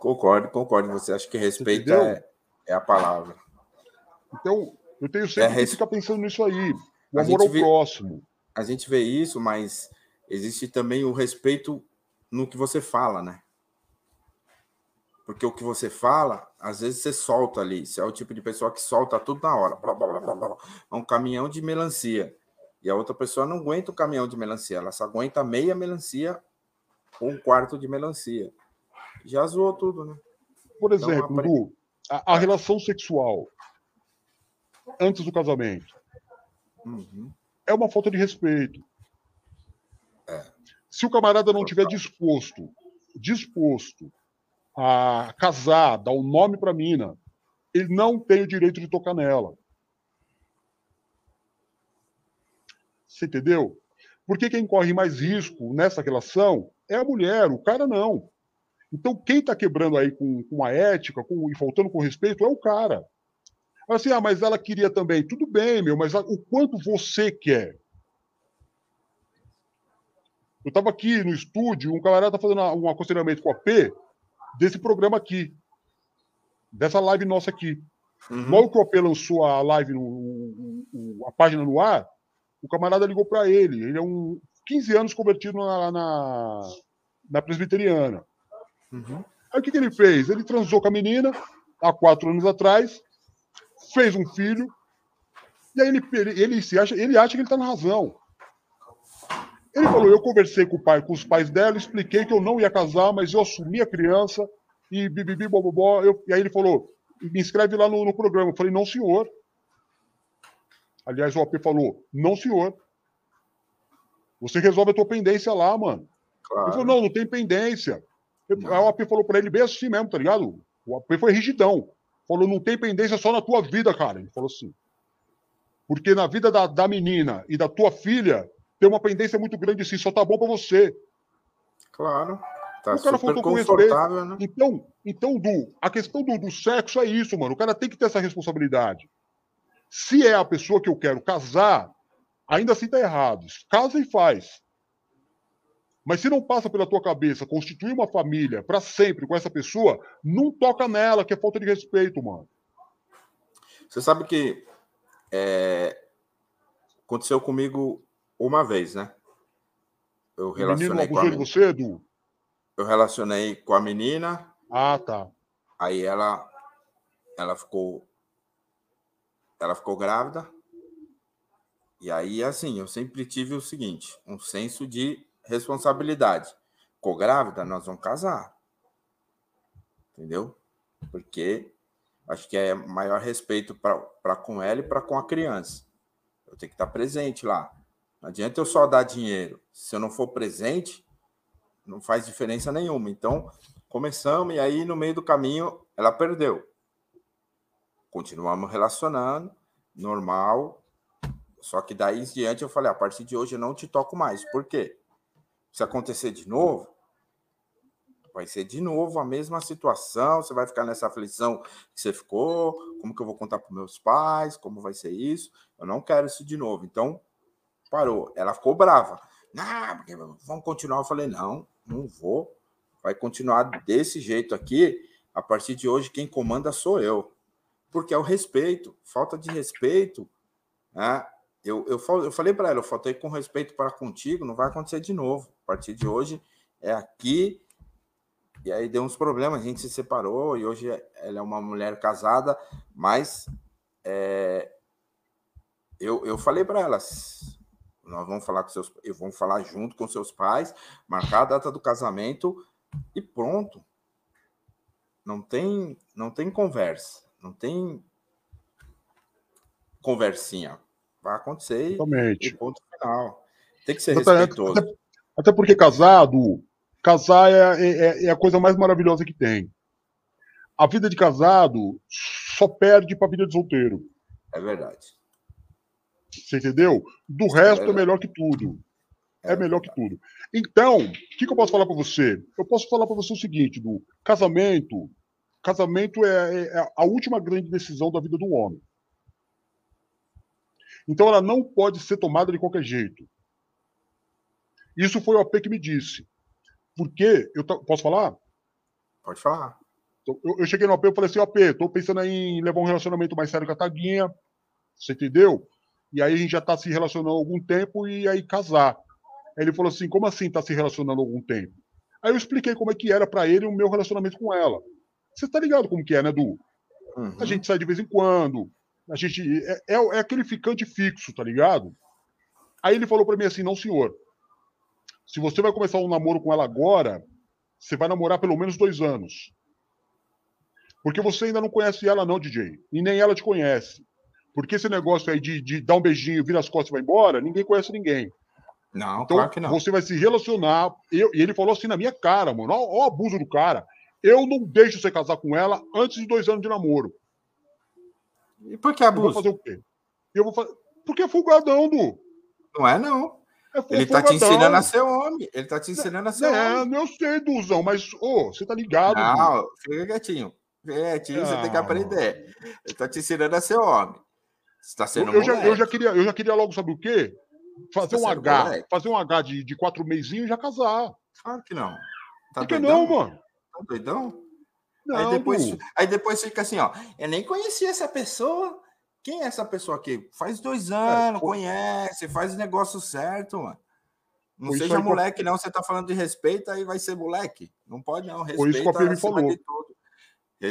concordo, concordo. Você acha que respeito é, é a palavra. Então, eu tenho sempre é, que ficar pensando nisso aí. O amor ao vê, próximo. A gente vê isso, mas existe também o respeito no que você fala, né? Porque o que você fala, às vezes você solta ali. Você é o tipo de pessoa que solta tudo na hora. É um caminhão de melancia. E a outra pessoa não aguenta o caminhão de melancia. Ela só aguenta meia melancia ou um quarto de melancia. Já zoou tudo, né? Por então, exemplo, então, a, a relação sexual antes do casamento. Uhum. É uma falta de respeito. É. Se o camarada não tiver disposto, disposto a casar, dar um nome para a mina, ele não tem o direito de tocar nela. Você entendeu? Porque quem corre mais risco nessa relação é a mulher, o cara não. Então, quem está quebrando aí com, com a ética com, e faltando com respeito é o cara. Assim, ah, mas ela queria também. Tudo bem, meu, mas o quanto você quer? Eu estava aqui no estúdio, um camarada está fazendo um aconselhamento com a P desse programa aqui, dessa live nossa aqui. Uhum. Logo que o AP lançou a live, no, a página no ar, o camarada ligou para ele. Ele é um 15 anos convertido na, na, na presbiteriana. Uhum. Aí o que, que ele fez? Ele transou com a menina há quatro anos atrás, fez um filho, e aí ele, ele, ele, se acha, ele acha que ele está na razão. Ele falou: eu conversei com o pai, com os pais dela, expliquei que eu não ia casar, mas eu assumi a criança e bibibi, bobobó. Eu, e aí ele falou: me inscreve lá no, no programa. Eu falei: não, senhor. Aliás, o AP falou: não, senhor. Você resolve a tua pendência lá, mano. Claro. Ele falou: não, não tem pendência. Aí o AP falou para ele bem assim mesmo, tá ligado? O AP foi rigidão. Falou, não tem pendência só na tua vida, cara. Ele falou assim. Porque na vida da, da menina e da tua filha, tem uma pendência muito grande assim, só tá bom para você. Claro. Tá o cara faltou com respeito. Né? Então, então Du, a questão do, do sexo é isso, mano. O cara tem que ter essa responsabilidade. Se é a pessoa que eu quero casar, ainda assim tá errado. Casa e faz. Mas se não passa pela tua cabeça constituir uma família para sempre com essa pessoa, não toca nela, que é falta de respeito, mano. Você sabe que é, aconteceu comigo uma vez, né? Eu relacionei com a menina. você, Edu? Eu relacionei com a menina. Ah, tá. Aí ela ela ficou ela ficou grávida. E aí assim, eu sempre tive o seguinte, um senso de responsabilidade. Ficou grávida, nós vamos casar. Entendeu? Porque acho que é maior respeito para com ela e para com a criança. Eu tenho que estar presente lá. Não adianta eu só dar dinheiro. Se eu não for presente, não faz diferença nenhuma. Então, começamos e aí no meio do caminho ela perdeu. Continuamos relacionando, normal. Só que daí em diante eu falei: a partir de hoje eu não te toco mais. Por quê? Se acontecer de novo, vai ser de novo a mesma situação. Você vai ficar nessa aflição que você ficou. Como que eu vou contar para meus pais? Como vai ser isso? Eu não quero isso de novo. Então, parou. Ela ficou brava. Ah, porque vamos continuar. Eu falei, não, não vou. Vai continuar desse jeito aqui. A partir de hoje, quem comanda sou eu. Porque é o respeito. Falta de respeito. Né? Eu, eu, eu falei para ela, eu faltei com respeito para contigo, não vai acontecer de novo. A partir de hoje, é aqui. E aí deu uns problemas, a gente se separou e hoje ela é uma mulher casada, mas é, eu, eu falei para elas, nós vamos falar com seus, eu vamos falar junto com seus pais, marcar a data do casamento e pronto. Não tem, não tem conversa, não tem conversinha. Vai acontecer Exatamente. e ponto final. Tem que ser respeitoso. Até, até porque casado, casar é, é, é, a coisa mais maravilhosa que tem. A vida de casado só perde para a vida de solteiro. É verdade. Você entendeu? Do é resto é, é melhor que tudo. É, é melhor que tudo. Então, o que, que, eu posso falar para você? Eu posso falar para você o seguinte, do casamento. Casamento é, é, a última grande decisão da vida do homem. Então, ela não pode ser tomada de qualquer jeito. Isso foi o AP que me disse. Porque, eu posso falar? Pode falar. Eu, eu cheguei no AP e falei assim, AP, estou pensando em levar um relacionamento mais sério com a Taguinha, você entendeu? E aí a gente já está se relacionando há algum tempo e aí casar. Aí ele falou assim, como assim está se relacionando há algum tempo? Aí eu expliquei como é que era para ele o meu relacionamento com ela. Você tá ligado como que é, né, Du? Uhum. A gente sai de vez em quando, a gente é, é, é aquele ficante fixo, tá ligado? Aí ele falou para mim assim, não senhor, se você vai começar um namoro com ela agora, você vai namorar pelo menos dois anos. Porque você ainda não conhece ela, não, DJ. E nem ela te conhece. Porque esse negócio aí de, de dar um beijinho, vira as costas e vai embora, ninguém conhece ninguém. Não, então, claro que não. Você vai se relacionar. Eu, e ele falou assim na minha cara, mano. Olha o abuso do cara. Eu não deixo você casar com ela antes de dois anos de namoro. E por que abuso? Eu vou fazer o quê? Eu vou fazer... Porque é folgadão, Du. Não é, não. É ele tá te ensinando a ser homem. Ele tá te ensinando a ser é, homem. Eu sei, Duzão, mas ô, você tá ligado. Não, Du. fica quietinho. Quietinho, não. você tem que aprender. Ele tá te ensinando a ser homem. Você tá sendo eu, já, eu já queria, eu já queria logo saber o quê? Fazer tá um H. Moleque. Fazer um H de, de quatro meizinhos e já casar. Claro que não. Tá Por que doidão? não, mano? Tá doidão? Não, aí, depois, aí depois fica assim, ó. Eu nem conhecia essa pessoa. Quem é essa pessoa aqui? Faz dois é, anos, é, conhece, faz o negócio certo, mano. Não Foi seja moleque, não. Você tá falando de respeito, aí vai ser moleque. Não pode, não. Respeita Foi isso que a me falou.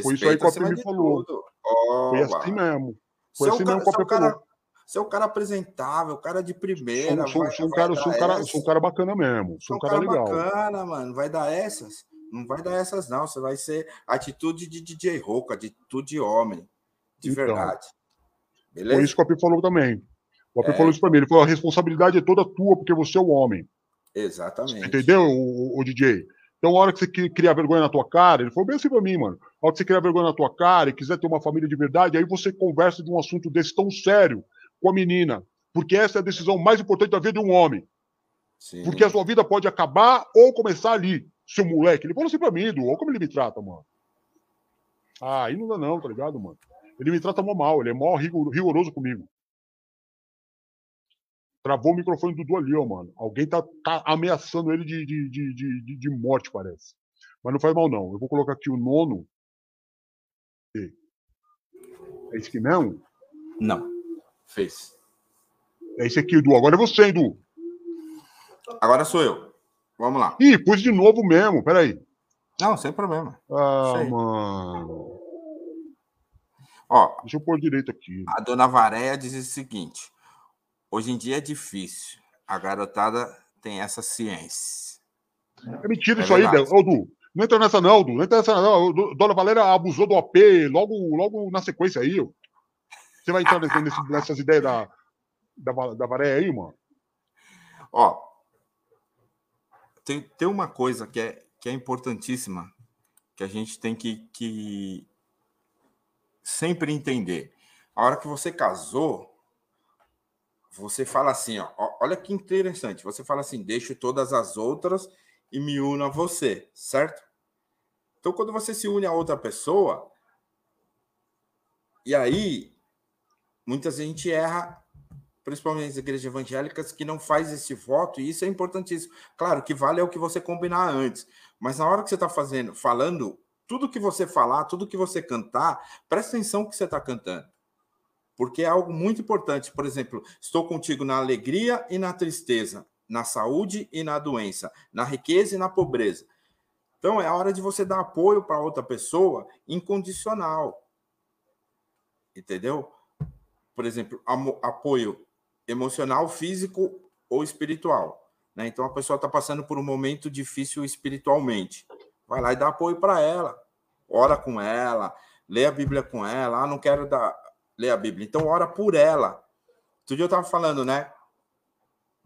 Foi isso aí que a me falou. Oh, Foi assim mesmo. Foi assim mesmo que a falou. Você é um cara apresentável, cara de primeira. Sou, sou, sou um, cara, sou, um cara, sou um cara bacana mesmo. Sou um cara, cara legal. bacana, mano. Vai dar essas? Não vai dar essas, não. Você vai ser atitude de DJ Roca, atitude de homem. De então, verdade. Beleza? Foi isso que o Api falou também. O Api é. falou isso pra mim. Ele falou: a responsabilidade é toda tua, porque você é o homem. Exatamente. Entendeu, o, o, DJ? Então, a hora que você criar vergonha na tua cara, ele falou bem assim pra mim, mano. A hora que você criar vergonha na tua cara e quiser ter uma família de verdade, aí você conversa de um assunto desse tão sério com a menina. Porque essa é a decisão mais importante da vida de um homem. Sim. Porque a sua vida pode acabar ou começar ali, seu moleque. Ele falou assim pra mim, Du, olha como ele me trata, mano. Ah, aí não dá não, tá ligado, mano? Ele me trata mó mal, ele é mó rigoroso comigo. Travou o microfone do Dudu ali, ó, mano. Alguém tá, tá ameaçando ele de, de, de, de, de morte, parece. Mas não faz mal, não. Eu vou colocar aqui o nono. É esse aqui mesmo? Não. Fez. É esse aqui, Edu. Agora é você, Edu. Agora sou eu. Vamos lá. Ih, pus de novo mesmo. Peraí. Não, sem problema. Ah, mano. Ó, Deixa eu pôr direito aqui. A dona Varéia diz o seguinte: hoje em dia é difícil. A garotada tem essa ciência. É mentira é isso verdade. aí, Du. Não entra nessa, não, Du. Não entra nessa, não. Dona Valéria abusou do AP logo, logo na sequência aí. Ó. Você vai entrar nesse, nessas ideias da, da, da Varéia aí, mano? Ó, tem, tem uma coisa que é, que é importantíssima que a gente tem que, que sempre entender. A hora que você casou, você fala assim, ó, olha que interessante. Você fala assim, deixo todas as outras e me uno a você, certo? Então, quando você se une a outra pessoa, e aí muita gente erra, principalmente as igrejas evangélicas, que não faz esse voto, e isso é importantíssimo. Claro, que vale é o que você combinar antes, mas na hora que você está fazendo, falando, tudo que você falar, tudo que você cantar, presta atenção que você está cantando. Porque é algo muito importante. Por exemplo, estou contigo na alegria e na tristeza, na saúde e na doença, na riqueza e na pobreza. Então é a hora de você dar apoio para outra pessoa incondicional. Entendeu? Por exemplo, apoio emocional, físico ou espiritual. Né? Então a pessoa está passando por um momento difícil espiritualmente. Vai lá e dá apoio para ela. Ora com ela, lê a Bíblia com ela. Ah, não quero dar, ler a Bíblia. Então ora por ela. Outro dia eu estava falando, né?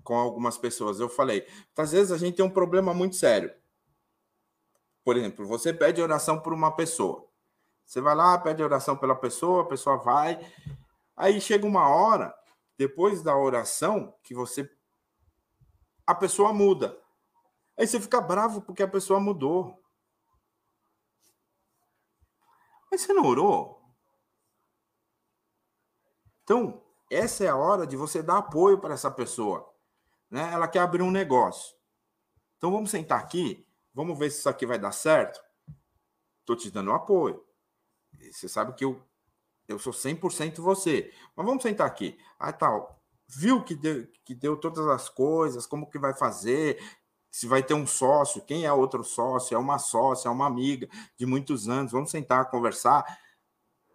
Com algumas pessoas. Eu falei, às vezes a gente tem um problema muito sério por exemplo, você pede oração por uma pessoa. Você vai lá, pede oração pela pessoa, a pessoa vai. Aí chega uma hora, depois da oração, que você. A pessoa muda. Aí você fica bravo porque a pessoa mudou. Mas você não orou? Então, essa é a hora de você dar apoio para essa pessoa. Né? Ela quer abrir um negócio. Então, vamos sentar aqui Vamos ver se isso aqui vai dar certo? Estou te dando apoio. Você sabe que eu, eu sou 100% você. Mas vamos sentar aqui. Ah, tal. Viu que deu, que deu todas as coisas, como que vai fazer, se vai ter um sócio, quem é outro sócio, é uma sócia, é uma amiga de muitos anos, vamos sentar, conversar.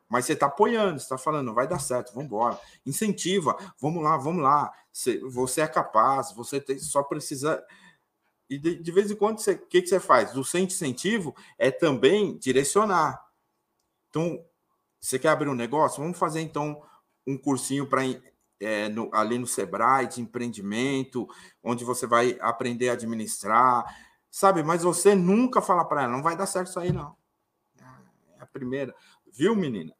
Mas você está apoiando, você está falando, vai dar certo, vamos embora. Incentiva, vamos lá, vamos lá. Você é capaz, você tem, só precisa e de, de vez em quando, o que, que você faz? O sem incentivo é também direcionar. Então, você quer abrir um negócio? Vamos fazer então um cursinho para é, no, ali no Sebrae de empreendimento, onde você vai aprender a administrar, sabe? Mas você nunca fala para ela, não vai dar certo isso aí, não. É a primeira. Viu, menina?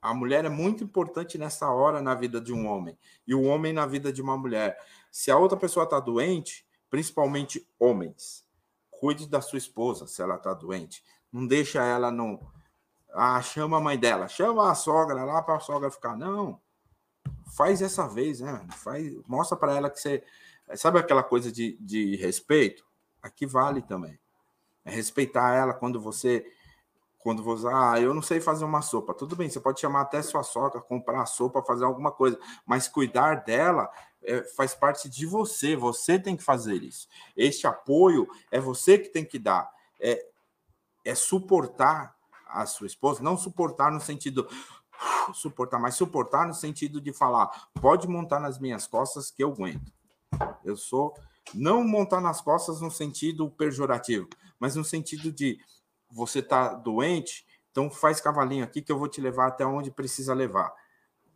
A mulher é muito importante nessa hora na vida de um homem e o homem na vida de uma mulher. Se a outra pessoa está doente, principalmente homens. Cuide da sua esposa se ela está doente. Não deixa ela no. Ah, chama a mãe dela, chama a sogra lá para a sogra ficar. Não. Faz essa vez, né? Faz, mostra para ela que você. Sabe aquela coisa de, de respeito? Aqui vale também. É respeitar ela quando você. Quando você. Ah, eu não sei fazer uma sopa. Tudo bem, você pode chamar até sua sogra, comprar a sopa, fazer alguma coisa. Mas cuidar dela é, faz parte de você, você tem que fazer isso. Este apoio é você que tem que dar. É, é suportar a sua esposa, não suportar no sentido suportar, mas suportar no sentido de falar, pode montar nas minhas costas que eu aguento. Eu sou não montar nas costas no sentido pejorativo, mas no sentido de você tá doente, então faz cavalinho aqui que eu vou te levar até onde precisa levar.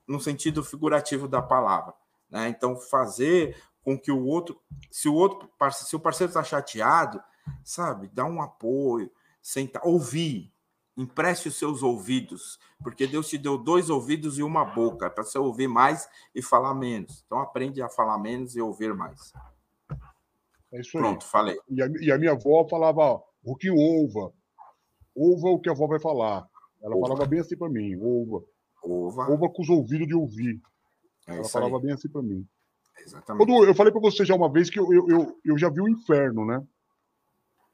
No sentido figurativo da palavra. Né? Então, fazer com que o outro, se o outro, se o parceiro está chateado, sabe, dá um apoio, sentar, ouvir, empreste os seus ouvidos, porque Deus te deu dois ouvidos e uma boca para você ouvir mais e falar menos. Então, aprende a falar menos e ouvir mais. É isso Pronto, aí. falei. E a, e a, minha avó falava, o que ouva. Ouva o que a avó vai falar. Ela falava bem assim para mim, ouva. Ouva. Ouva com os ouvidos de ouvir. É Ela falava aí. bem assim para mim. Exatamente. Quando eu falei para você já uma vez que eu, eu, eu, eu, já vi o inferno, né?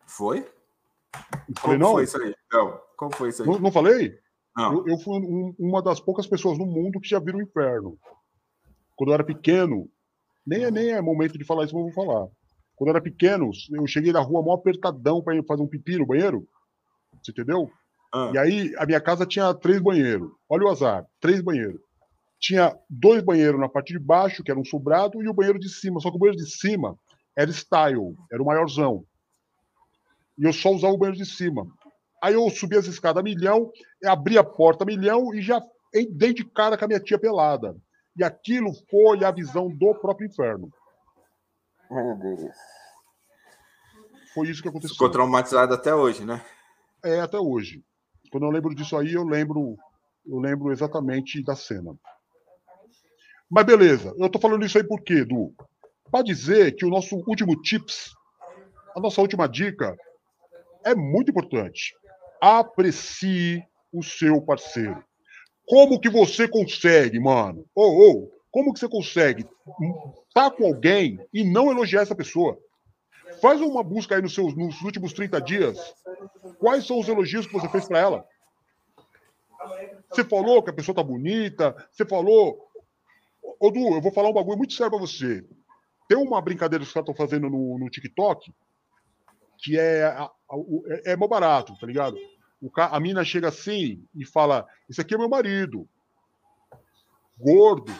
Foi? Eu falei, Como não? foi isso aí? Não. Como foi isso aí? Não, não falei? Não. Eu, eu fui um, uma das poucas pessoas no mundo que já viram o inferno. Quando eu era pequeno, nem é, nem é momento de falar isso, mas eu vou falar. Quando eu era pequeno, eu cheguei na rua mó apertadão para ir fazer um pipi no banheiro. Você entendeu? Ah. E aí, a minha casa tinha três banheiros. Olha o azar, três banheiros tinha dois banheiros na parte de baixo, que era um sobrado, e o banheiro de cima. Só que o banheiro de cima era style, era o maiorzão. E eu só usava o banheiro de cima. Aí eu subi as escadas a milhão, abri a porta a milhão e já dei de cara com a minha tia pelada. E aquilo foi a visão do próprio inferno. Meu Deus. Foi isso que aconteceu. Ficou traumatizado até hoje, né? É, até hoje. Quando eu lembro disso aí, eu lembro, eu lembro exatamente da cena. Mas beleza, eu estou falando isso aí por quê, Edu? Para dizer que o nosso último tips, a nossa última dica, é muito importante. Aprecie o seu parceiro. Como que você consegue, mano? Ou, oh, como que você consegue estar tá com alguém e não elogiar essa pessoa? Faz uma busca aí nos, seus, nos últimos 30 dias. Quais são os elogios que você fez para ela? Você falou que a pessoa tá bonita, você falou. Ô, Du, eu vou falar um bagulho muito sério pra você. Tem uma brincadeira que os caras estão fazendo no, no TikTok que é, é, é mó barato, tá ligado? O, a mina chega assim e fala: Esse aqui é meu marido. Gordo,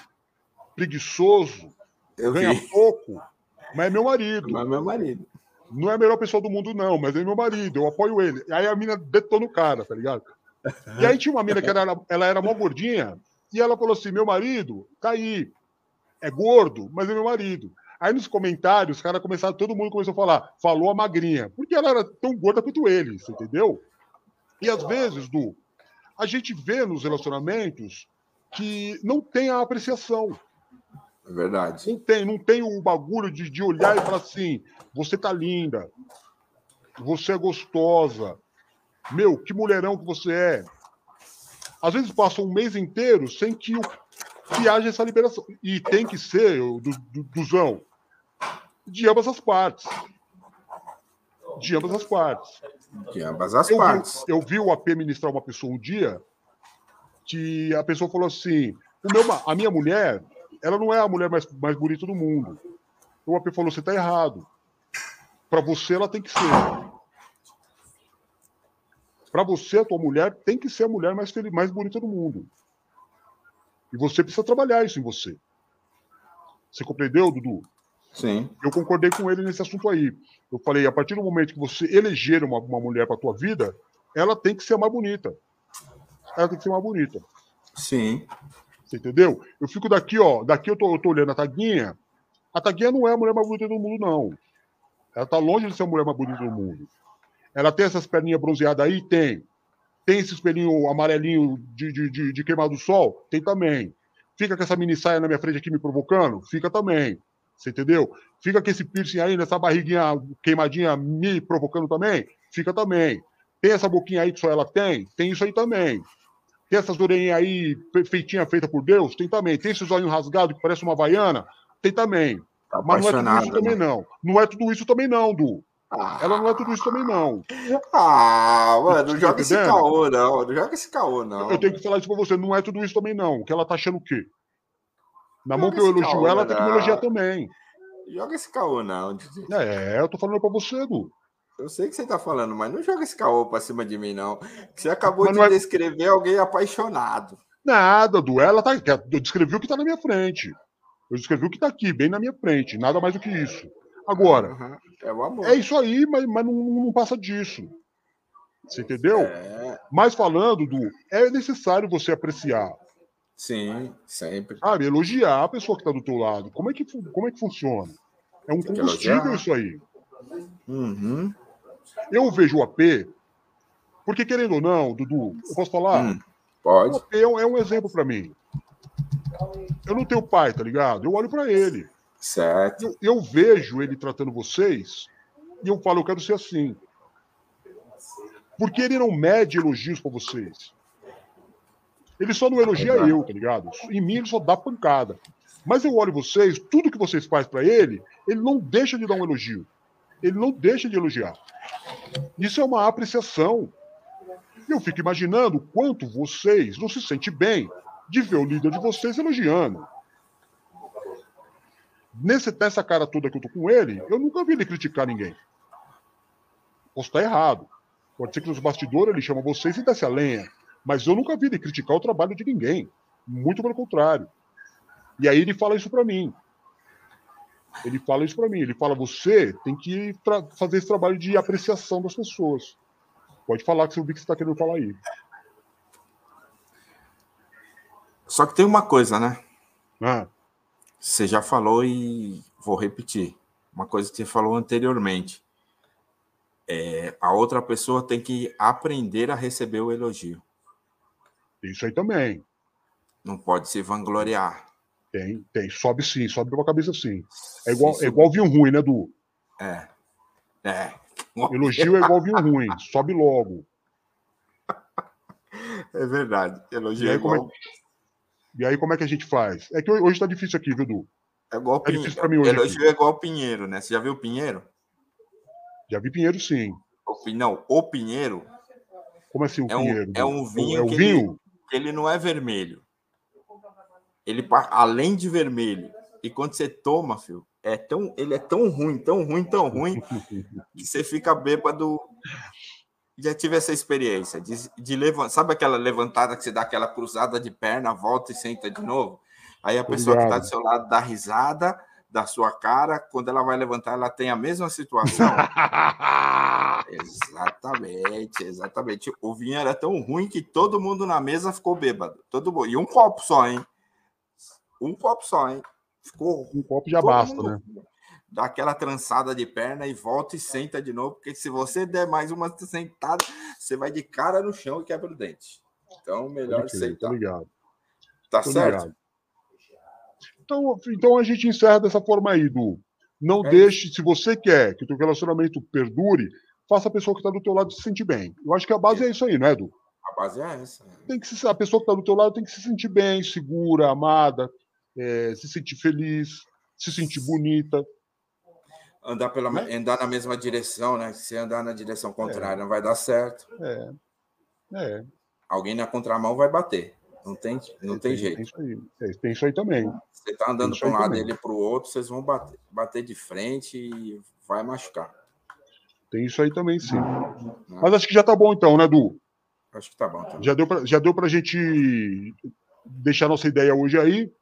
preguiçoso, eu ganha vi. pouco, mas é meu marido. Mas é meu marido. Não é a melhor pessoa do mundo, não, mas é meu marido, eu apoio ele. Aí a mina detona o cara, tá ligado? E aí tinha uma mina que era, ela era mó gordinha, e ela falou assim: meu marido tá aí, é gordo, mas é meu marido. Aí nos comentários, os caras começaram, todo mundo começou a falar, falou a magrinha, porque ela era tão gorda quanto ele, você entendeu? E às vezes, Du, a gente vê nos relacionamentos que não tem a apreciação. É verdade. Não tem, não tem o bagulho de, de olhar e falar assim: você tá linda, você é gostosa, meu, que mulherão que você é. Às vezes passa um mês inteiro sem que, que haja essa liberação. E tem que ser, do, do, duzão, de ambas as partes. De ambas as partes. De ambas as eu partes. Vi, eu vi o AP ministrar uma pessoa um dia que a pessoa falou assim: meu, a minha mulher, ela não é a mulher mais, mais bonita do mundo. O AP falou: você está errado. Para você, ela tem que ser. Para você, a tua mulher tem que ser a mulher mais, feliz, mais bonita do mundo. E você precisa trabalhar isso em você. Você compreendeu, Dudu? Sim. Eu concordei com ele nesse assunto aí. Eu falei, a partir do momento que você eleger uma, uma mulher para tua vida, ela tem que ser mais bonita. Ela tem que ser mais bonita. Sim. Você entendeu? Eu fico daqui, ó. Daqui eu tô, eu tô olhando a Taguinha. A Taguinha não é a mulher mais bonita do mundo, não. Ela tá longe de ser a mulher mais bonita do mundo. Ela tem essas perninhas bronzeadas aí? Tem. Tem esse espelhinho amarelinho de, de, de, de queimar do sol? Tem também. Fica com essa mini saia na minha frente aqui me provocando? Fica também. Você entendeu? Fica com esse piercing aí, nessa barriguinha queimadinha me provocando também? Fica também. Tem essa boquinha aí que só ela tem? Tem isso aí também. Tem essas orelhinhas aí feitinha feita por Deus? Tem também. Tem esses olhinhos rasgados que parece uma vaiana? Tem também. Tá Mas não é tudo isso também, né? não. Não é tudo isso também, não, Du. Ah. Ela não é tudo isso também, não. Ah, mano, não joga esse caô, não. Não joga esse caô, não. Eu tenho que falar isso pra você. Não é tudo isso também, não. Que ela tá achando o quê? Na mão que eu elogio ela, tem que me elogiar também. Joga esse caô, não. É, eu tô falando pra você, Du. Eu sei que você tá falando, mas não joga esse caô pra cima de mim, não. Você acabou mas de é... descrever alguém apaixonado. Nada, Du. Ela tá. Eu descrevi o que tá na minha frente. Eu descrevi o que tá aqui, bem na minha frente. Nada mais do que isso. Agora, uhum. é, o amor. é isso aí, mas, mas não, não passa disso. Você entendeu? É... Mas falando do. É necessário você apreciar. Sim, sempre. Sabe, elogiar a pessoa que está do teu lado. Como é que, como é que funciona? É um combustível isso aí. Uhum. Eu vejo o AP, porque querendo ou não, Dudu, eu posso falar? Hum, pode. O AP é um, é um exemplo para mim. Eu não tenho pai, tá ligado? Eu olho para ele. Certo. Eu, eu, vejo ele tratando vocês e eu falo, eu quero ser assim. Porque ele não mede elogios para vocês. Ele só não elogia Exato. eu, tá ligado? Em mim ele só dá pancada. Mas eu olho vocês, tudo que vocês fazem para ele, ele não deixa de dar um elogio. Ele não deixa de elogiar. Isso é uma apreciação. Eu fico imaginando o quanto vocês não se sentem bem de ver o líder de vocês elogiando nesse, nessa cara toda que eu tô com ele, eu nunca vi ele criticar ninguém. Posso estar errado. Pode ser que nos bastidores ele chama vocês e desce a lenha. Mas eu nunca vi ele criticar o trabalho de ninguém. Muito pelo contrário. E aí ele fala isso para mim. Ele fala isso para mim. Ele fala: você tem que fazer esse trabalho de apreciação das pessoas. Pode falar que você ouviu que você está querendo falar aí. Só que tem uma coisa, né? Ah. Você já falou e vou repetir. Uma coisa que você falou anteriormente. É, a outra pessoa tem que aprender a receber o elogio. Isso aí também. Não pode se vangloriar. Tem, tem. Sobe sim, sobe pra cabeça sim. É igual, sim, é igual vinho ruim, né, Du? É. É. Elogio é igual vinho ruim. Sobe logo. É verdade. Elogio E aí, como é, igual, e aí, como é que a gente faz? É que hoje tá difícil aqui, viu, Edu? é igual tá Pinheiro. difícil pra mim hoje Elogio é igual Pinheiro, né? Você já viu o Pinheiro? Já vi Pinheiro, sim. O Não, o Pinheiro Como assim o É um- Pinheiro? é um vinho É o que vinho? ele não é vermelho. Ele, além de vermelho, e quando você toma, filho, é tão, ele é tão ruim, tão ruim, tão ruim, que você fica bêbado. Já tive essa experiência de, de levantar. Sabe aquela levantada que você dá aquela cruzada de perna, volta e senta de novo? Aí a pessoa que está do seu lado dá risada da sua cara, quando ela vai levantar, ela tem a mesma situação. Exatamente, exatamente. O vinho era tão ruim que todo mundo na mesa ficou bêbado. Todo mundo. E um copo só, hein? Um copo só, hein? Ficou. um copo já basta, mundo né? Dá aquela trançada de perna e volta e senta de novo, porque se você der mais uma sentada, você vai de cara no chão e quebra o dente. Então, melhor sentar. ligado. Tá Tô certo? ligado. Então, então a gente encerra dessa forma aí, Du. Não É deixe, se você quer que o teu relacionamento perdure, faça a pessoa que está do teu lado se sentir bem. Eu acho que a base é isso aí, não é, Du? A base é essa. né? Tem que se, a pessoa que está do teu lado tem que se sentir bem, segura, amada, é, se sentir feliz, se sentir bonita. Andar, pela, Né? andar na mesma direção, né? Se andar na direção contrária, não vai dar certo. É. É. Alguém na contramão vai bater. Não tem, não tem jeito. Tem isso aí. É, tem isso aí também. Você tá andando para um lado também. ele para o outro, vocês vão bater, bater de frente e vai machucar. Tem isso aí também, sim. Mas acho que já tá bom então, né, Du? Acho que tá bom. Tá? Já deu pra, já deu pra gente deixar nossa ideia hoje aí.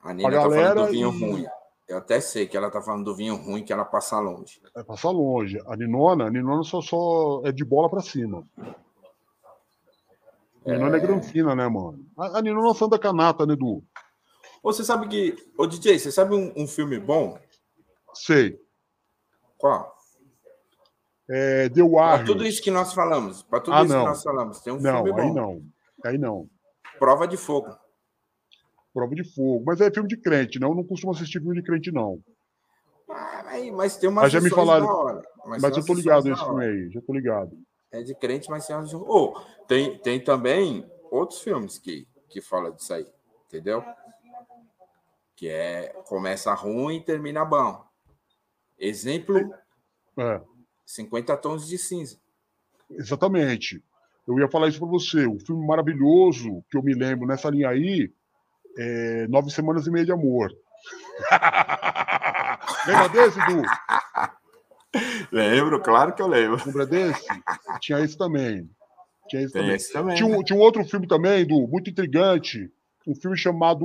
A Nina a tá falando galera do vinho e- ruim. Eu até sei que ela tá falando do vinho ruim que ela passa longe. Vai passar longe. A Ninona, a Ninona só, só é de bola pra cima. A Ninona é, granfina, né, mano? A, a Ninona é Santa Canata, né, Du? Ô, você sabe que. Ô, DJ, você sabe um, um filme bom? Sei. Qual? É The Pra Warriors. tudo isso que nós falamos. Para tudo Ah, isso não. que nós falamos. Tem um Não, filme aí bom. não. Aí não. Prova de Fogo. Prova de fogo. Mas é filme de crente, não. Eu não costumo assistir filme de crente, não. Ah, aí, mas tem umas Mas já me falaram- da hora. Mas, tem eu tô ligado nesse da filme aí. Já tô ligado. É de crente, mas tem umas... Ô, tem, tem também outros filmes que, que falam disso aí. Entendeu? Que é começa ruim e termina bom. Exemplo, É. 50 tons de cinza. Exatamente. Eu ia falar isso pra você. Um filme maravilhoso que eu me lembro nessa linha aí é Nove Semanas e Meia de Amor. Lembra desse, Du? Lembro, claro que eu lembro. Lembra desse? Tinha esse também. Tinha esse também. esse também. Tinha né? um, tinha um outro filme também, Du, muito intrigante. Um filme chamado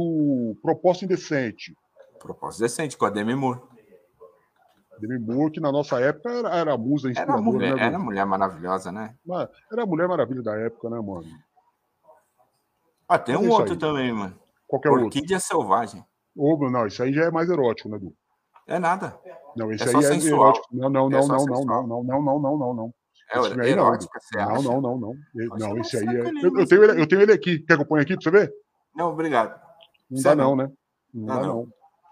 Proposta Indecente. Propósito decente com a Demi Moore. Demi Moore, que na nossa época era, era a musa Era inspiradora, mulher, né, era mulher maravilhosa, né? Mas Era a Mulher Maravilha da época, né, mano? Ah, tem É um isso outro aí. também, mano. Qualquer outro. Orquídea Selvagem. Ô, não, isso aí já é mais erótico, né, Du? É nada. Não, esse É aí é erótico. Não, não, É não, só não, não, não, não, não, não, não, não, não. É Esse filme aí não. erótica, você Não, não, não, não. Não, que esse não aí é. Eu, eu tenho ele, eu tenho ele aqui. Quer que eu ponha aqui pra você ver? Não, obrigado. Não Sei dá, não. não, né? Não dá, não. não.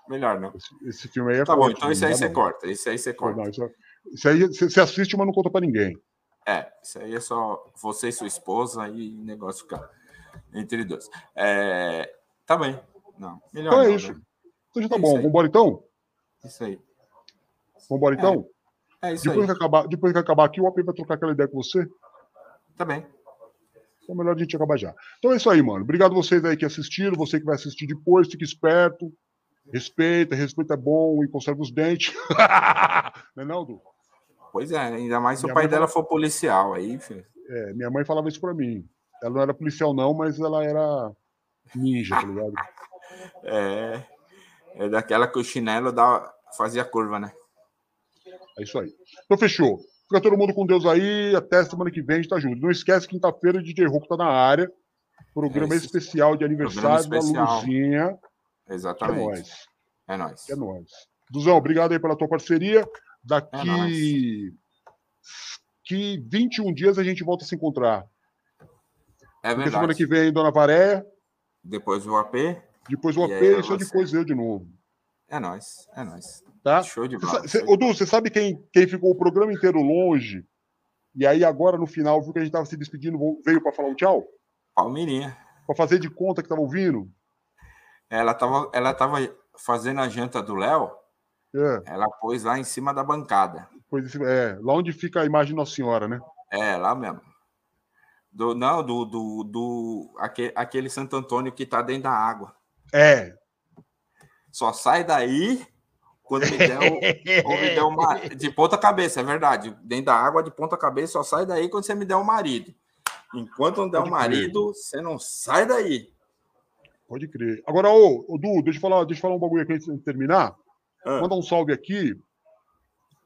Melhor não. Esse, esse filme aí é Tá bom, então não esse aí você não. corta. Esse aí você corta. Não, isso, é- aí você você assiste, mas não conta pra ninguém. É, isso aí é só você e sua esposa e negócio ficar entre dois. É, tá bem. Não, melhor Então é não, isso. né? Então já tá É bom. aí. Vambora então? Isso aí. Vambora então? É isso Depois aí. que, acabar, depois que acabar aqui, o AP vai trocar aquela ideia com você. Tá bem. Então é melhor a gente acabar já. Então é isso aí, mano. Obrigado vocês aí que assistiram, você que vai assistir depois, fique esperto. Respeita, respeita é bom e conserva os dentes. não é não, Du? Pois é, ainda mais se o pai dela for policial aí, filho. É, minha mãe falava isso pra mim. Ela não era policial, não, mas ela era ninja, tá ligado? É, é daquela que o chinelo dá, fazia curva, né? É isso aí. Então fechou. Fica todo mundo com Deus aí. Até semana que vem a gente tá junto. Não esquece, quinta-feira DJ Roku tá na área. Programa É especial de aniversário da especial. Luzinha. É Exatamente. nóis. É nóis. É nóis. Duzão, obrigado aí pela tua parceria. É Daqui que 21 dias a gente volta a se encontrar. É Porque semana verdade. que vem, Dona Varé, Depois o AP, depois o E AP aí, e só depois eu de novo. É nóis. É nóis. Tá? Show de bola. sa- cê- Ô, Du, você sabe quem, quem ficou o programa inteiro longe? E aí agora no final viu que a gente tava se despedindo, veio para falar um tchau? Palmeirinha. Pra fazer de conta que tava ouvindo? Ela tava, ela tava fazendo a janta do Léo. É. Ela pôs lá em cima da bancada. Pois, é, lá onde fica a imagem de Nossa Senhora, né? É, lá mesmo. Do, não, do, do, do aquele, aquele Santo Antônio que tá dentro da água. É. Só sai daí quando me der, o, me der uma, de ponta cabeça, é verdade. Dentro da água de ponta cabeça, só sai daí quando você me der o um marido. Enquanto não der o um marido, você não sai daí. Pode crer. Agora, ô, ô Du, deixa eu falar, deixa eu falar um bagulho aqui antes de terminar. Ah. Manda um salve aqui.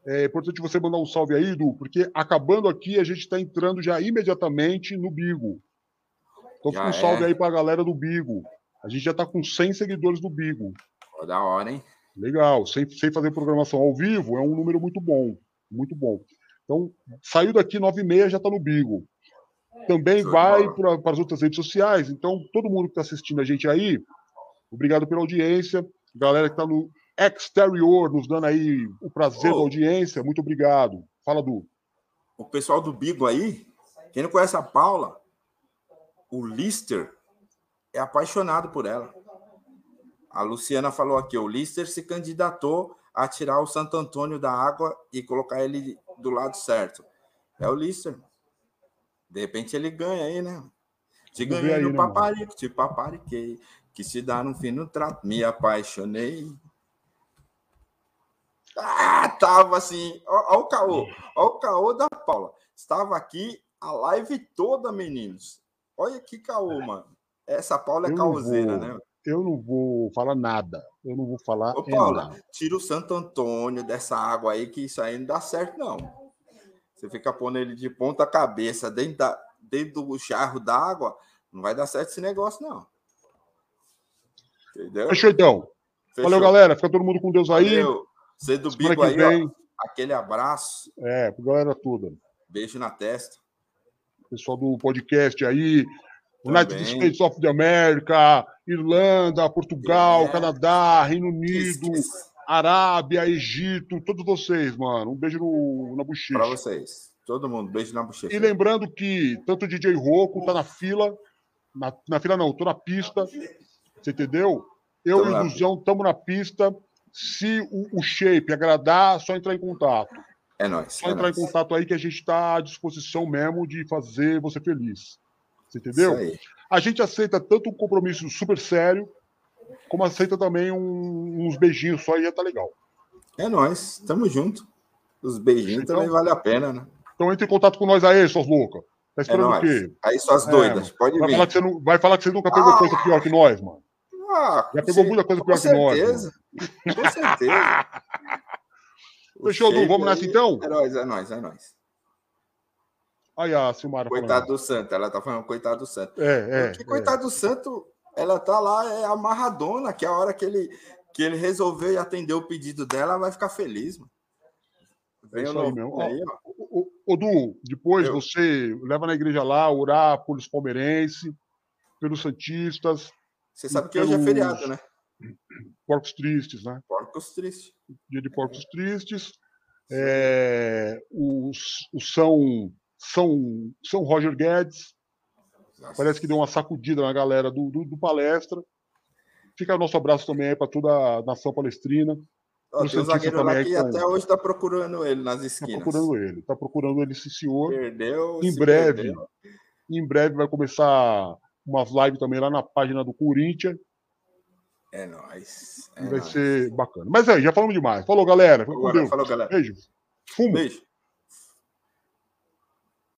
É importante você mandar um salve aí, Du, porque acabando aqui, a gente está entrando já imediatamente no Bigo. Então, fica um salve é. aí para a galera do Bigo. A gente já está com 100 seguidores do Bigo. Oh, da hora, hein? Legal. Sem, sem fazer programação ao vivo, é um número muito bom. Muito bom. Então, saiu daqui 9 e meia, já está no Bigo. Também vai para as outras redes sociais. Então, todo mundo que está assistindo a gente aí, obrigado pela audiência. Galera que está no exterior, nos dando aí o prazer oh. da audiência, muito obrigado. Fala, Du. O pessoal do Bigo aí, quem não conhece a Paula, o Lister é apaixonado por ela. A Luciana falou aqui: o Lister se candidatou a tirar o Santo Antônio da água e colocar ele do lado certo. É o Lister. De repente ele ganha aí, né? Te ganhei aí, no né, paparico, te papariquei. Que se dá no fim no trato. Me apaixonei. Ah, tava assim. Olha o caô. Olha o caô da Paula. Estava aqui a live toda, meninos. Olha que caô, mano. Essa Paula é caoseira, né? Eu não vou falar nada. Eu não vou falar. Ô, Paula, tira o Santo Antônio dessa água aí, que isso aí não dá certo, não. Você fica pondo ele de ponta cabeça dentro, da, dentro do charro d'água, não vai dar certo esse negócio, não. Entendeu? Fechou, então. Fechou. Valeu, galera. Fica todo mundo com Deus aí. Valeu. Você do Bigo aí, vem. ó, aquele abraço. É, galera toda. Beijo na testa. Pessoal do podcast aí, United States of the America, Irlanda, Portugal, é. Canadá, Reino Unido. Arábia, Egito, todos vocês, mano. Um beijo no, na bochecha. Pra vocês. Todo mundo, beijo na bochecha. E lembrando que tanto o DJ Roco tá na fila, na, na fila não, tô na pista, você entendeu? Eu Tamo e o Luzão estamos na pista. Se o, o, shape agradar, só entrar em contato. É nóis. Só é entrar nóis. em contato aí que a gente está à disposição mesmo de fazer você feliz. Você entendeu? A gente aceita tanto um compromisso super sério, como aceita também um, uns beijinhos só e já tá legal. É nós, tamo junto. Os beijinhos então, também vale a pena, né? Então entre em contato com nós aí, suas loucas. Tá esperando é o quê? Aí suas doidas, é, pode vai vir. Falar que você não, vai falar que você nunca pegou ah, coisa pior que nós, mano. Ah, Já pegou sim, muita coisa pior certeza, que nós. Com certeza. Fechou, Du? Vamos nessa então? É nóis, é nóis, é nóis. Aí a Silmara Coitado falando. do Santo, ela tá falando coitado do Santo. É, é. Porque coitado é. do Santo, ela tá lá, é amarradona, que a hora que ele, que ele resolveu atender o pedido dela, ela vai ficar feliz, mano. Vem é aí. Aí, ó. O, Du, depois Eu... você leva na igreja lá, orar pelos palmeirenses, pelos santistas. Você sabe que pelos... hoje é feriado, né? Porcos tristes, né? Porcos tristes. Dia de porcos tristes. É, os, os São, São, São Roger Guedes. Nossa. Parece que deu uma sacudida na galera do, do, do palestra. Fica o nosso abraço também aí para toda a nação palestrina. Ó, tem um zagueiro lá que até hoje está procurando ele nas tá esquinas. Está procurando ele, está procurando ele, esse senhor. Perdeu. Em breve, perdeu. em breve vai começar umas lives também lá na página do Corinthians. É nóis. É vai nóis. ser bacana. Mas aí, já falamos demais. Falou, galera. Deus. Falou, galera. Beijo. Fumo. Beijo.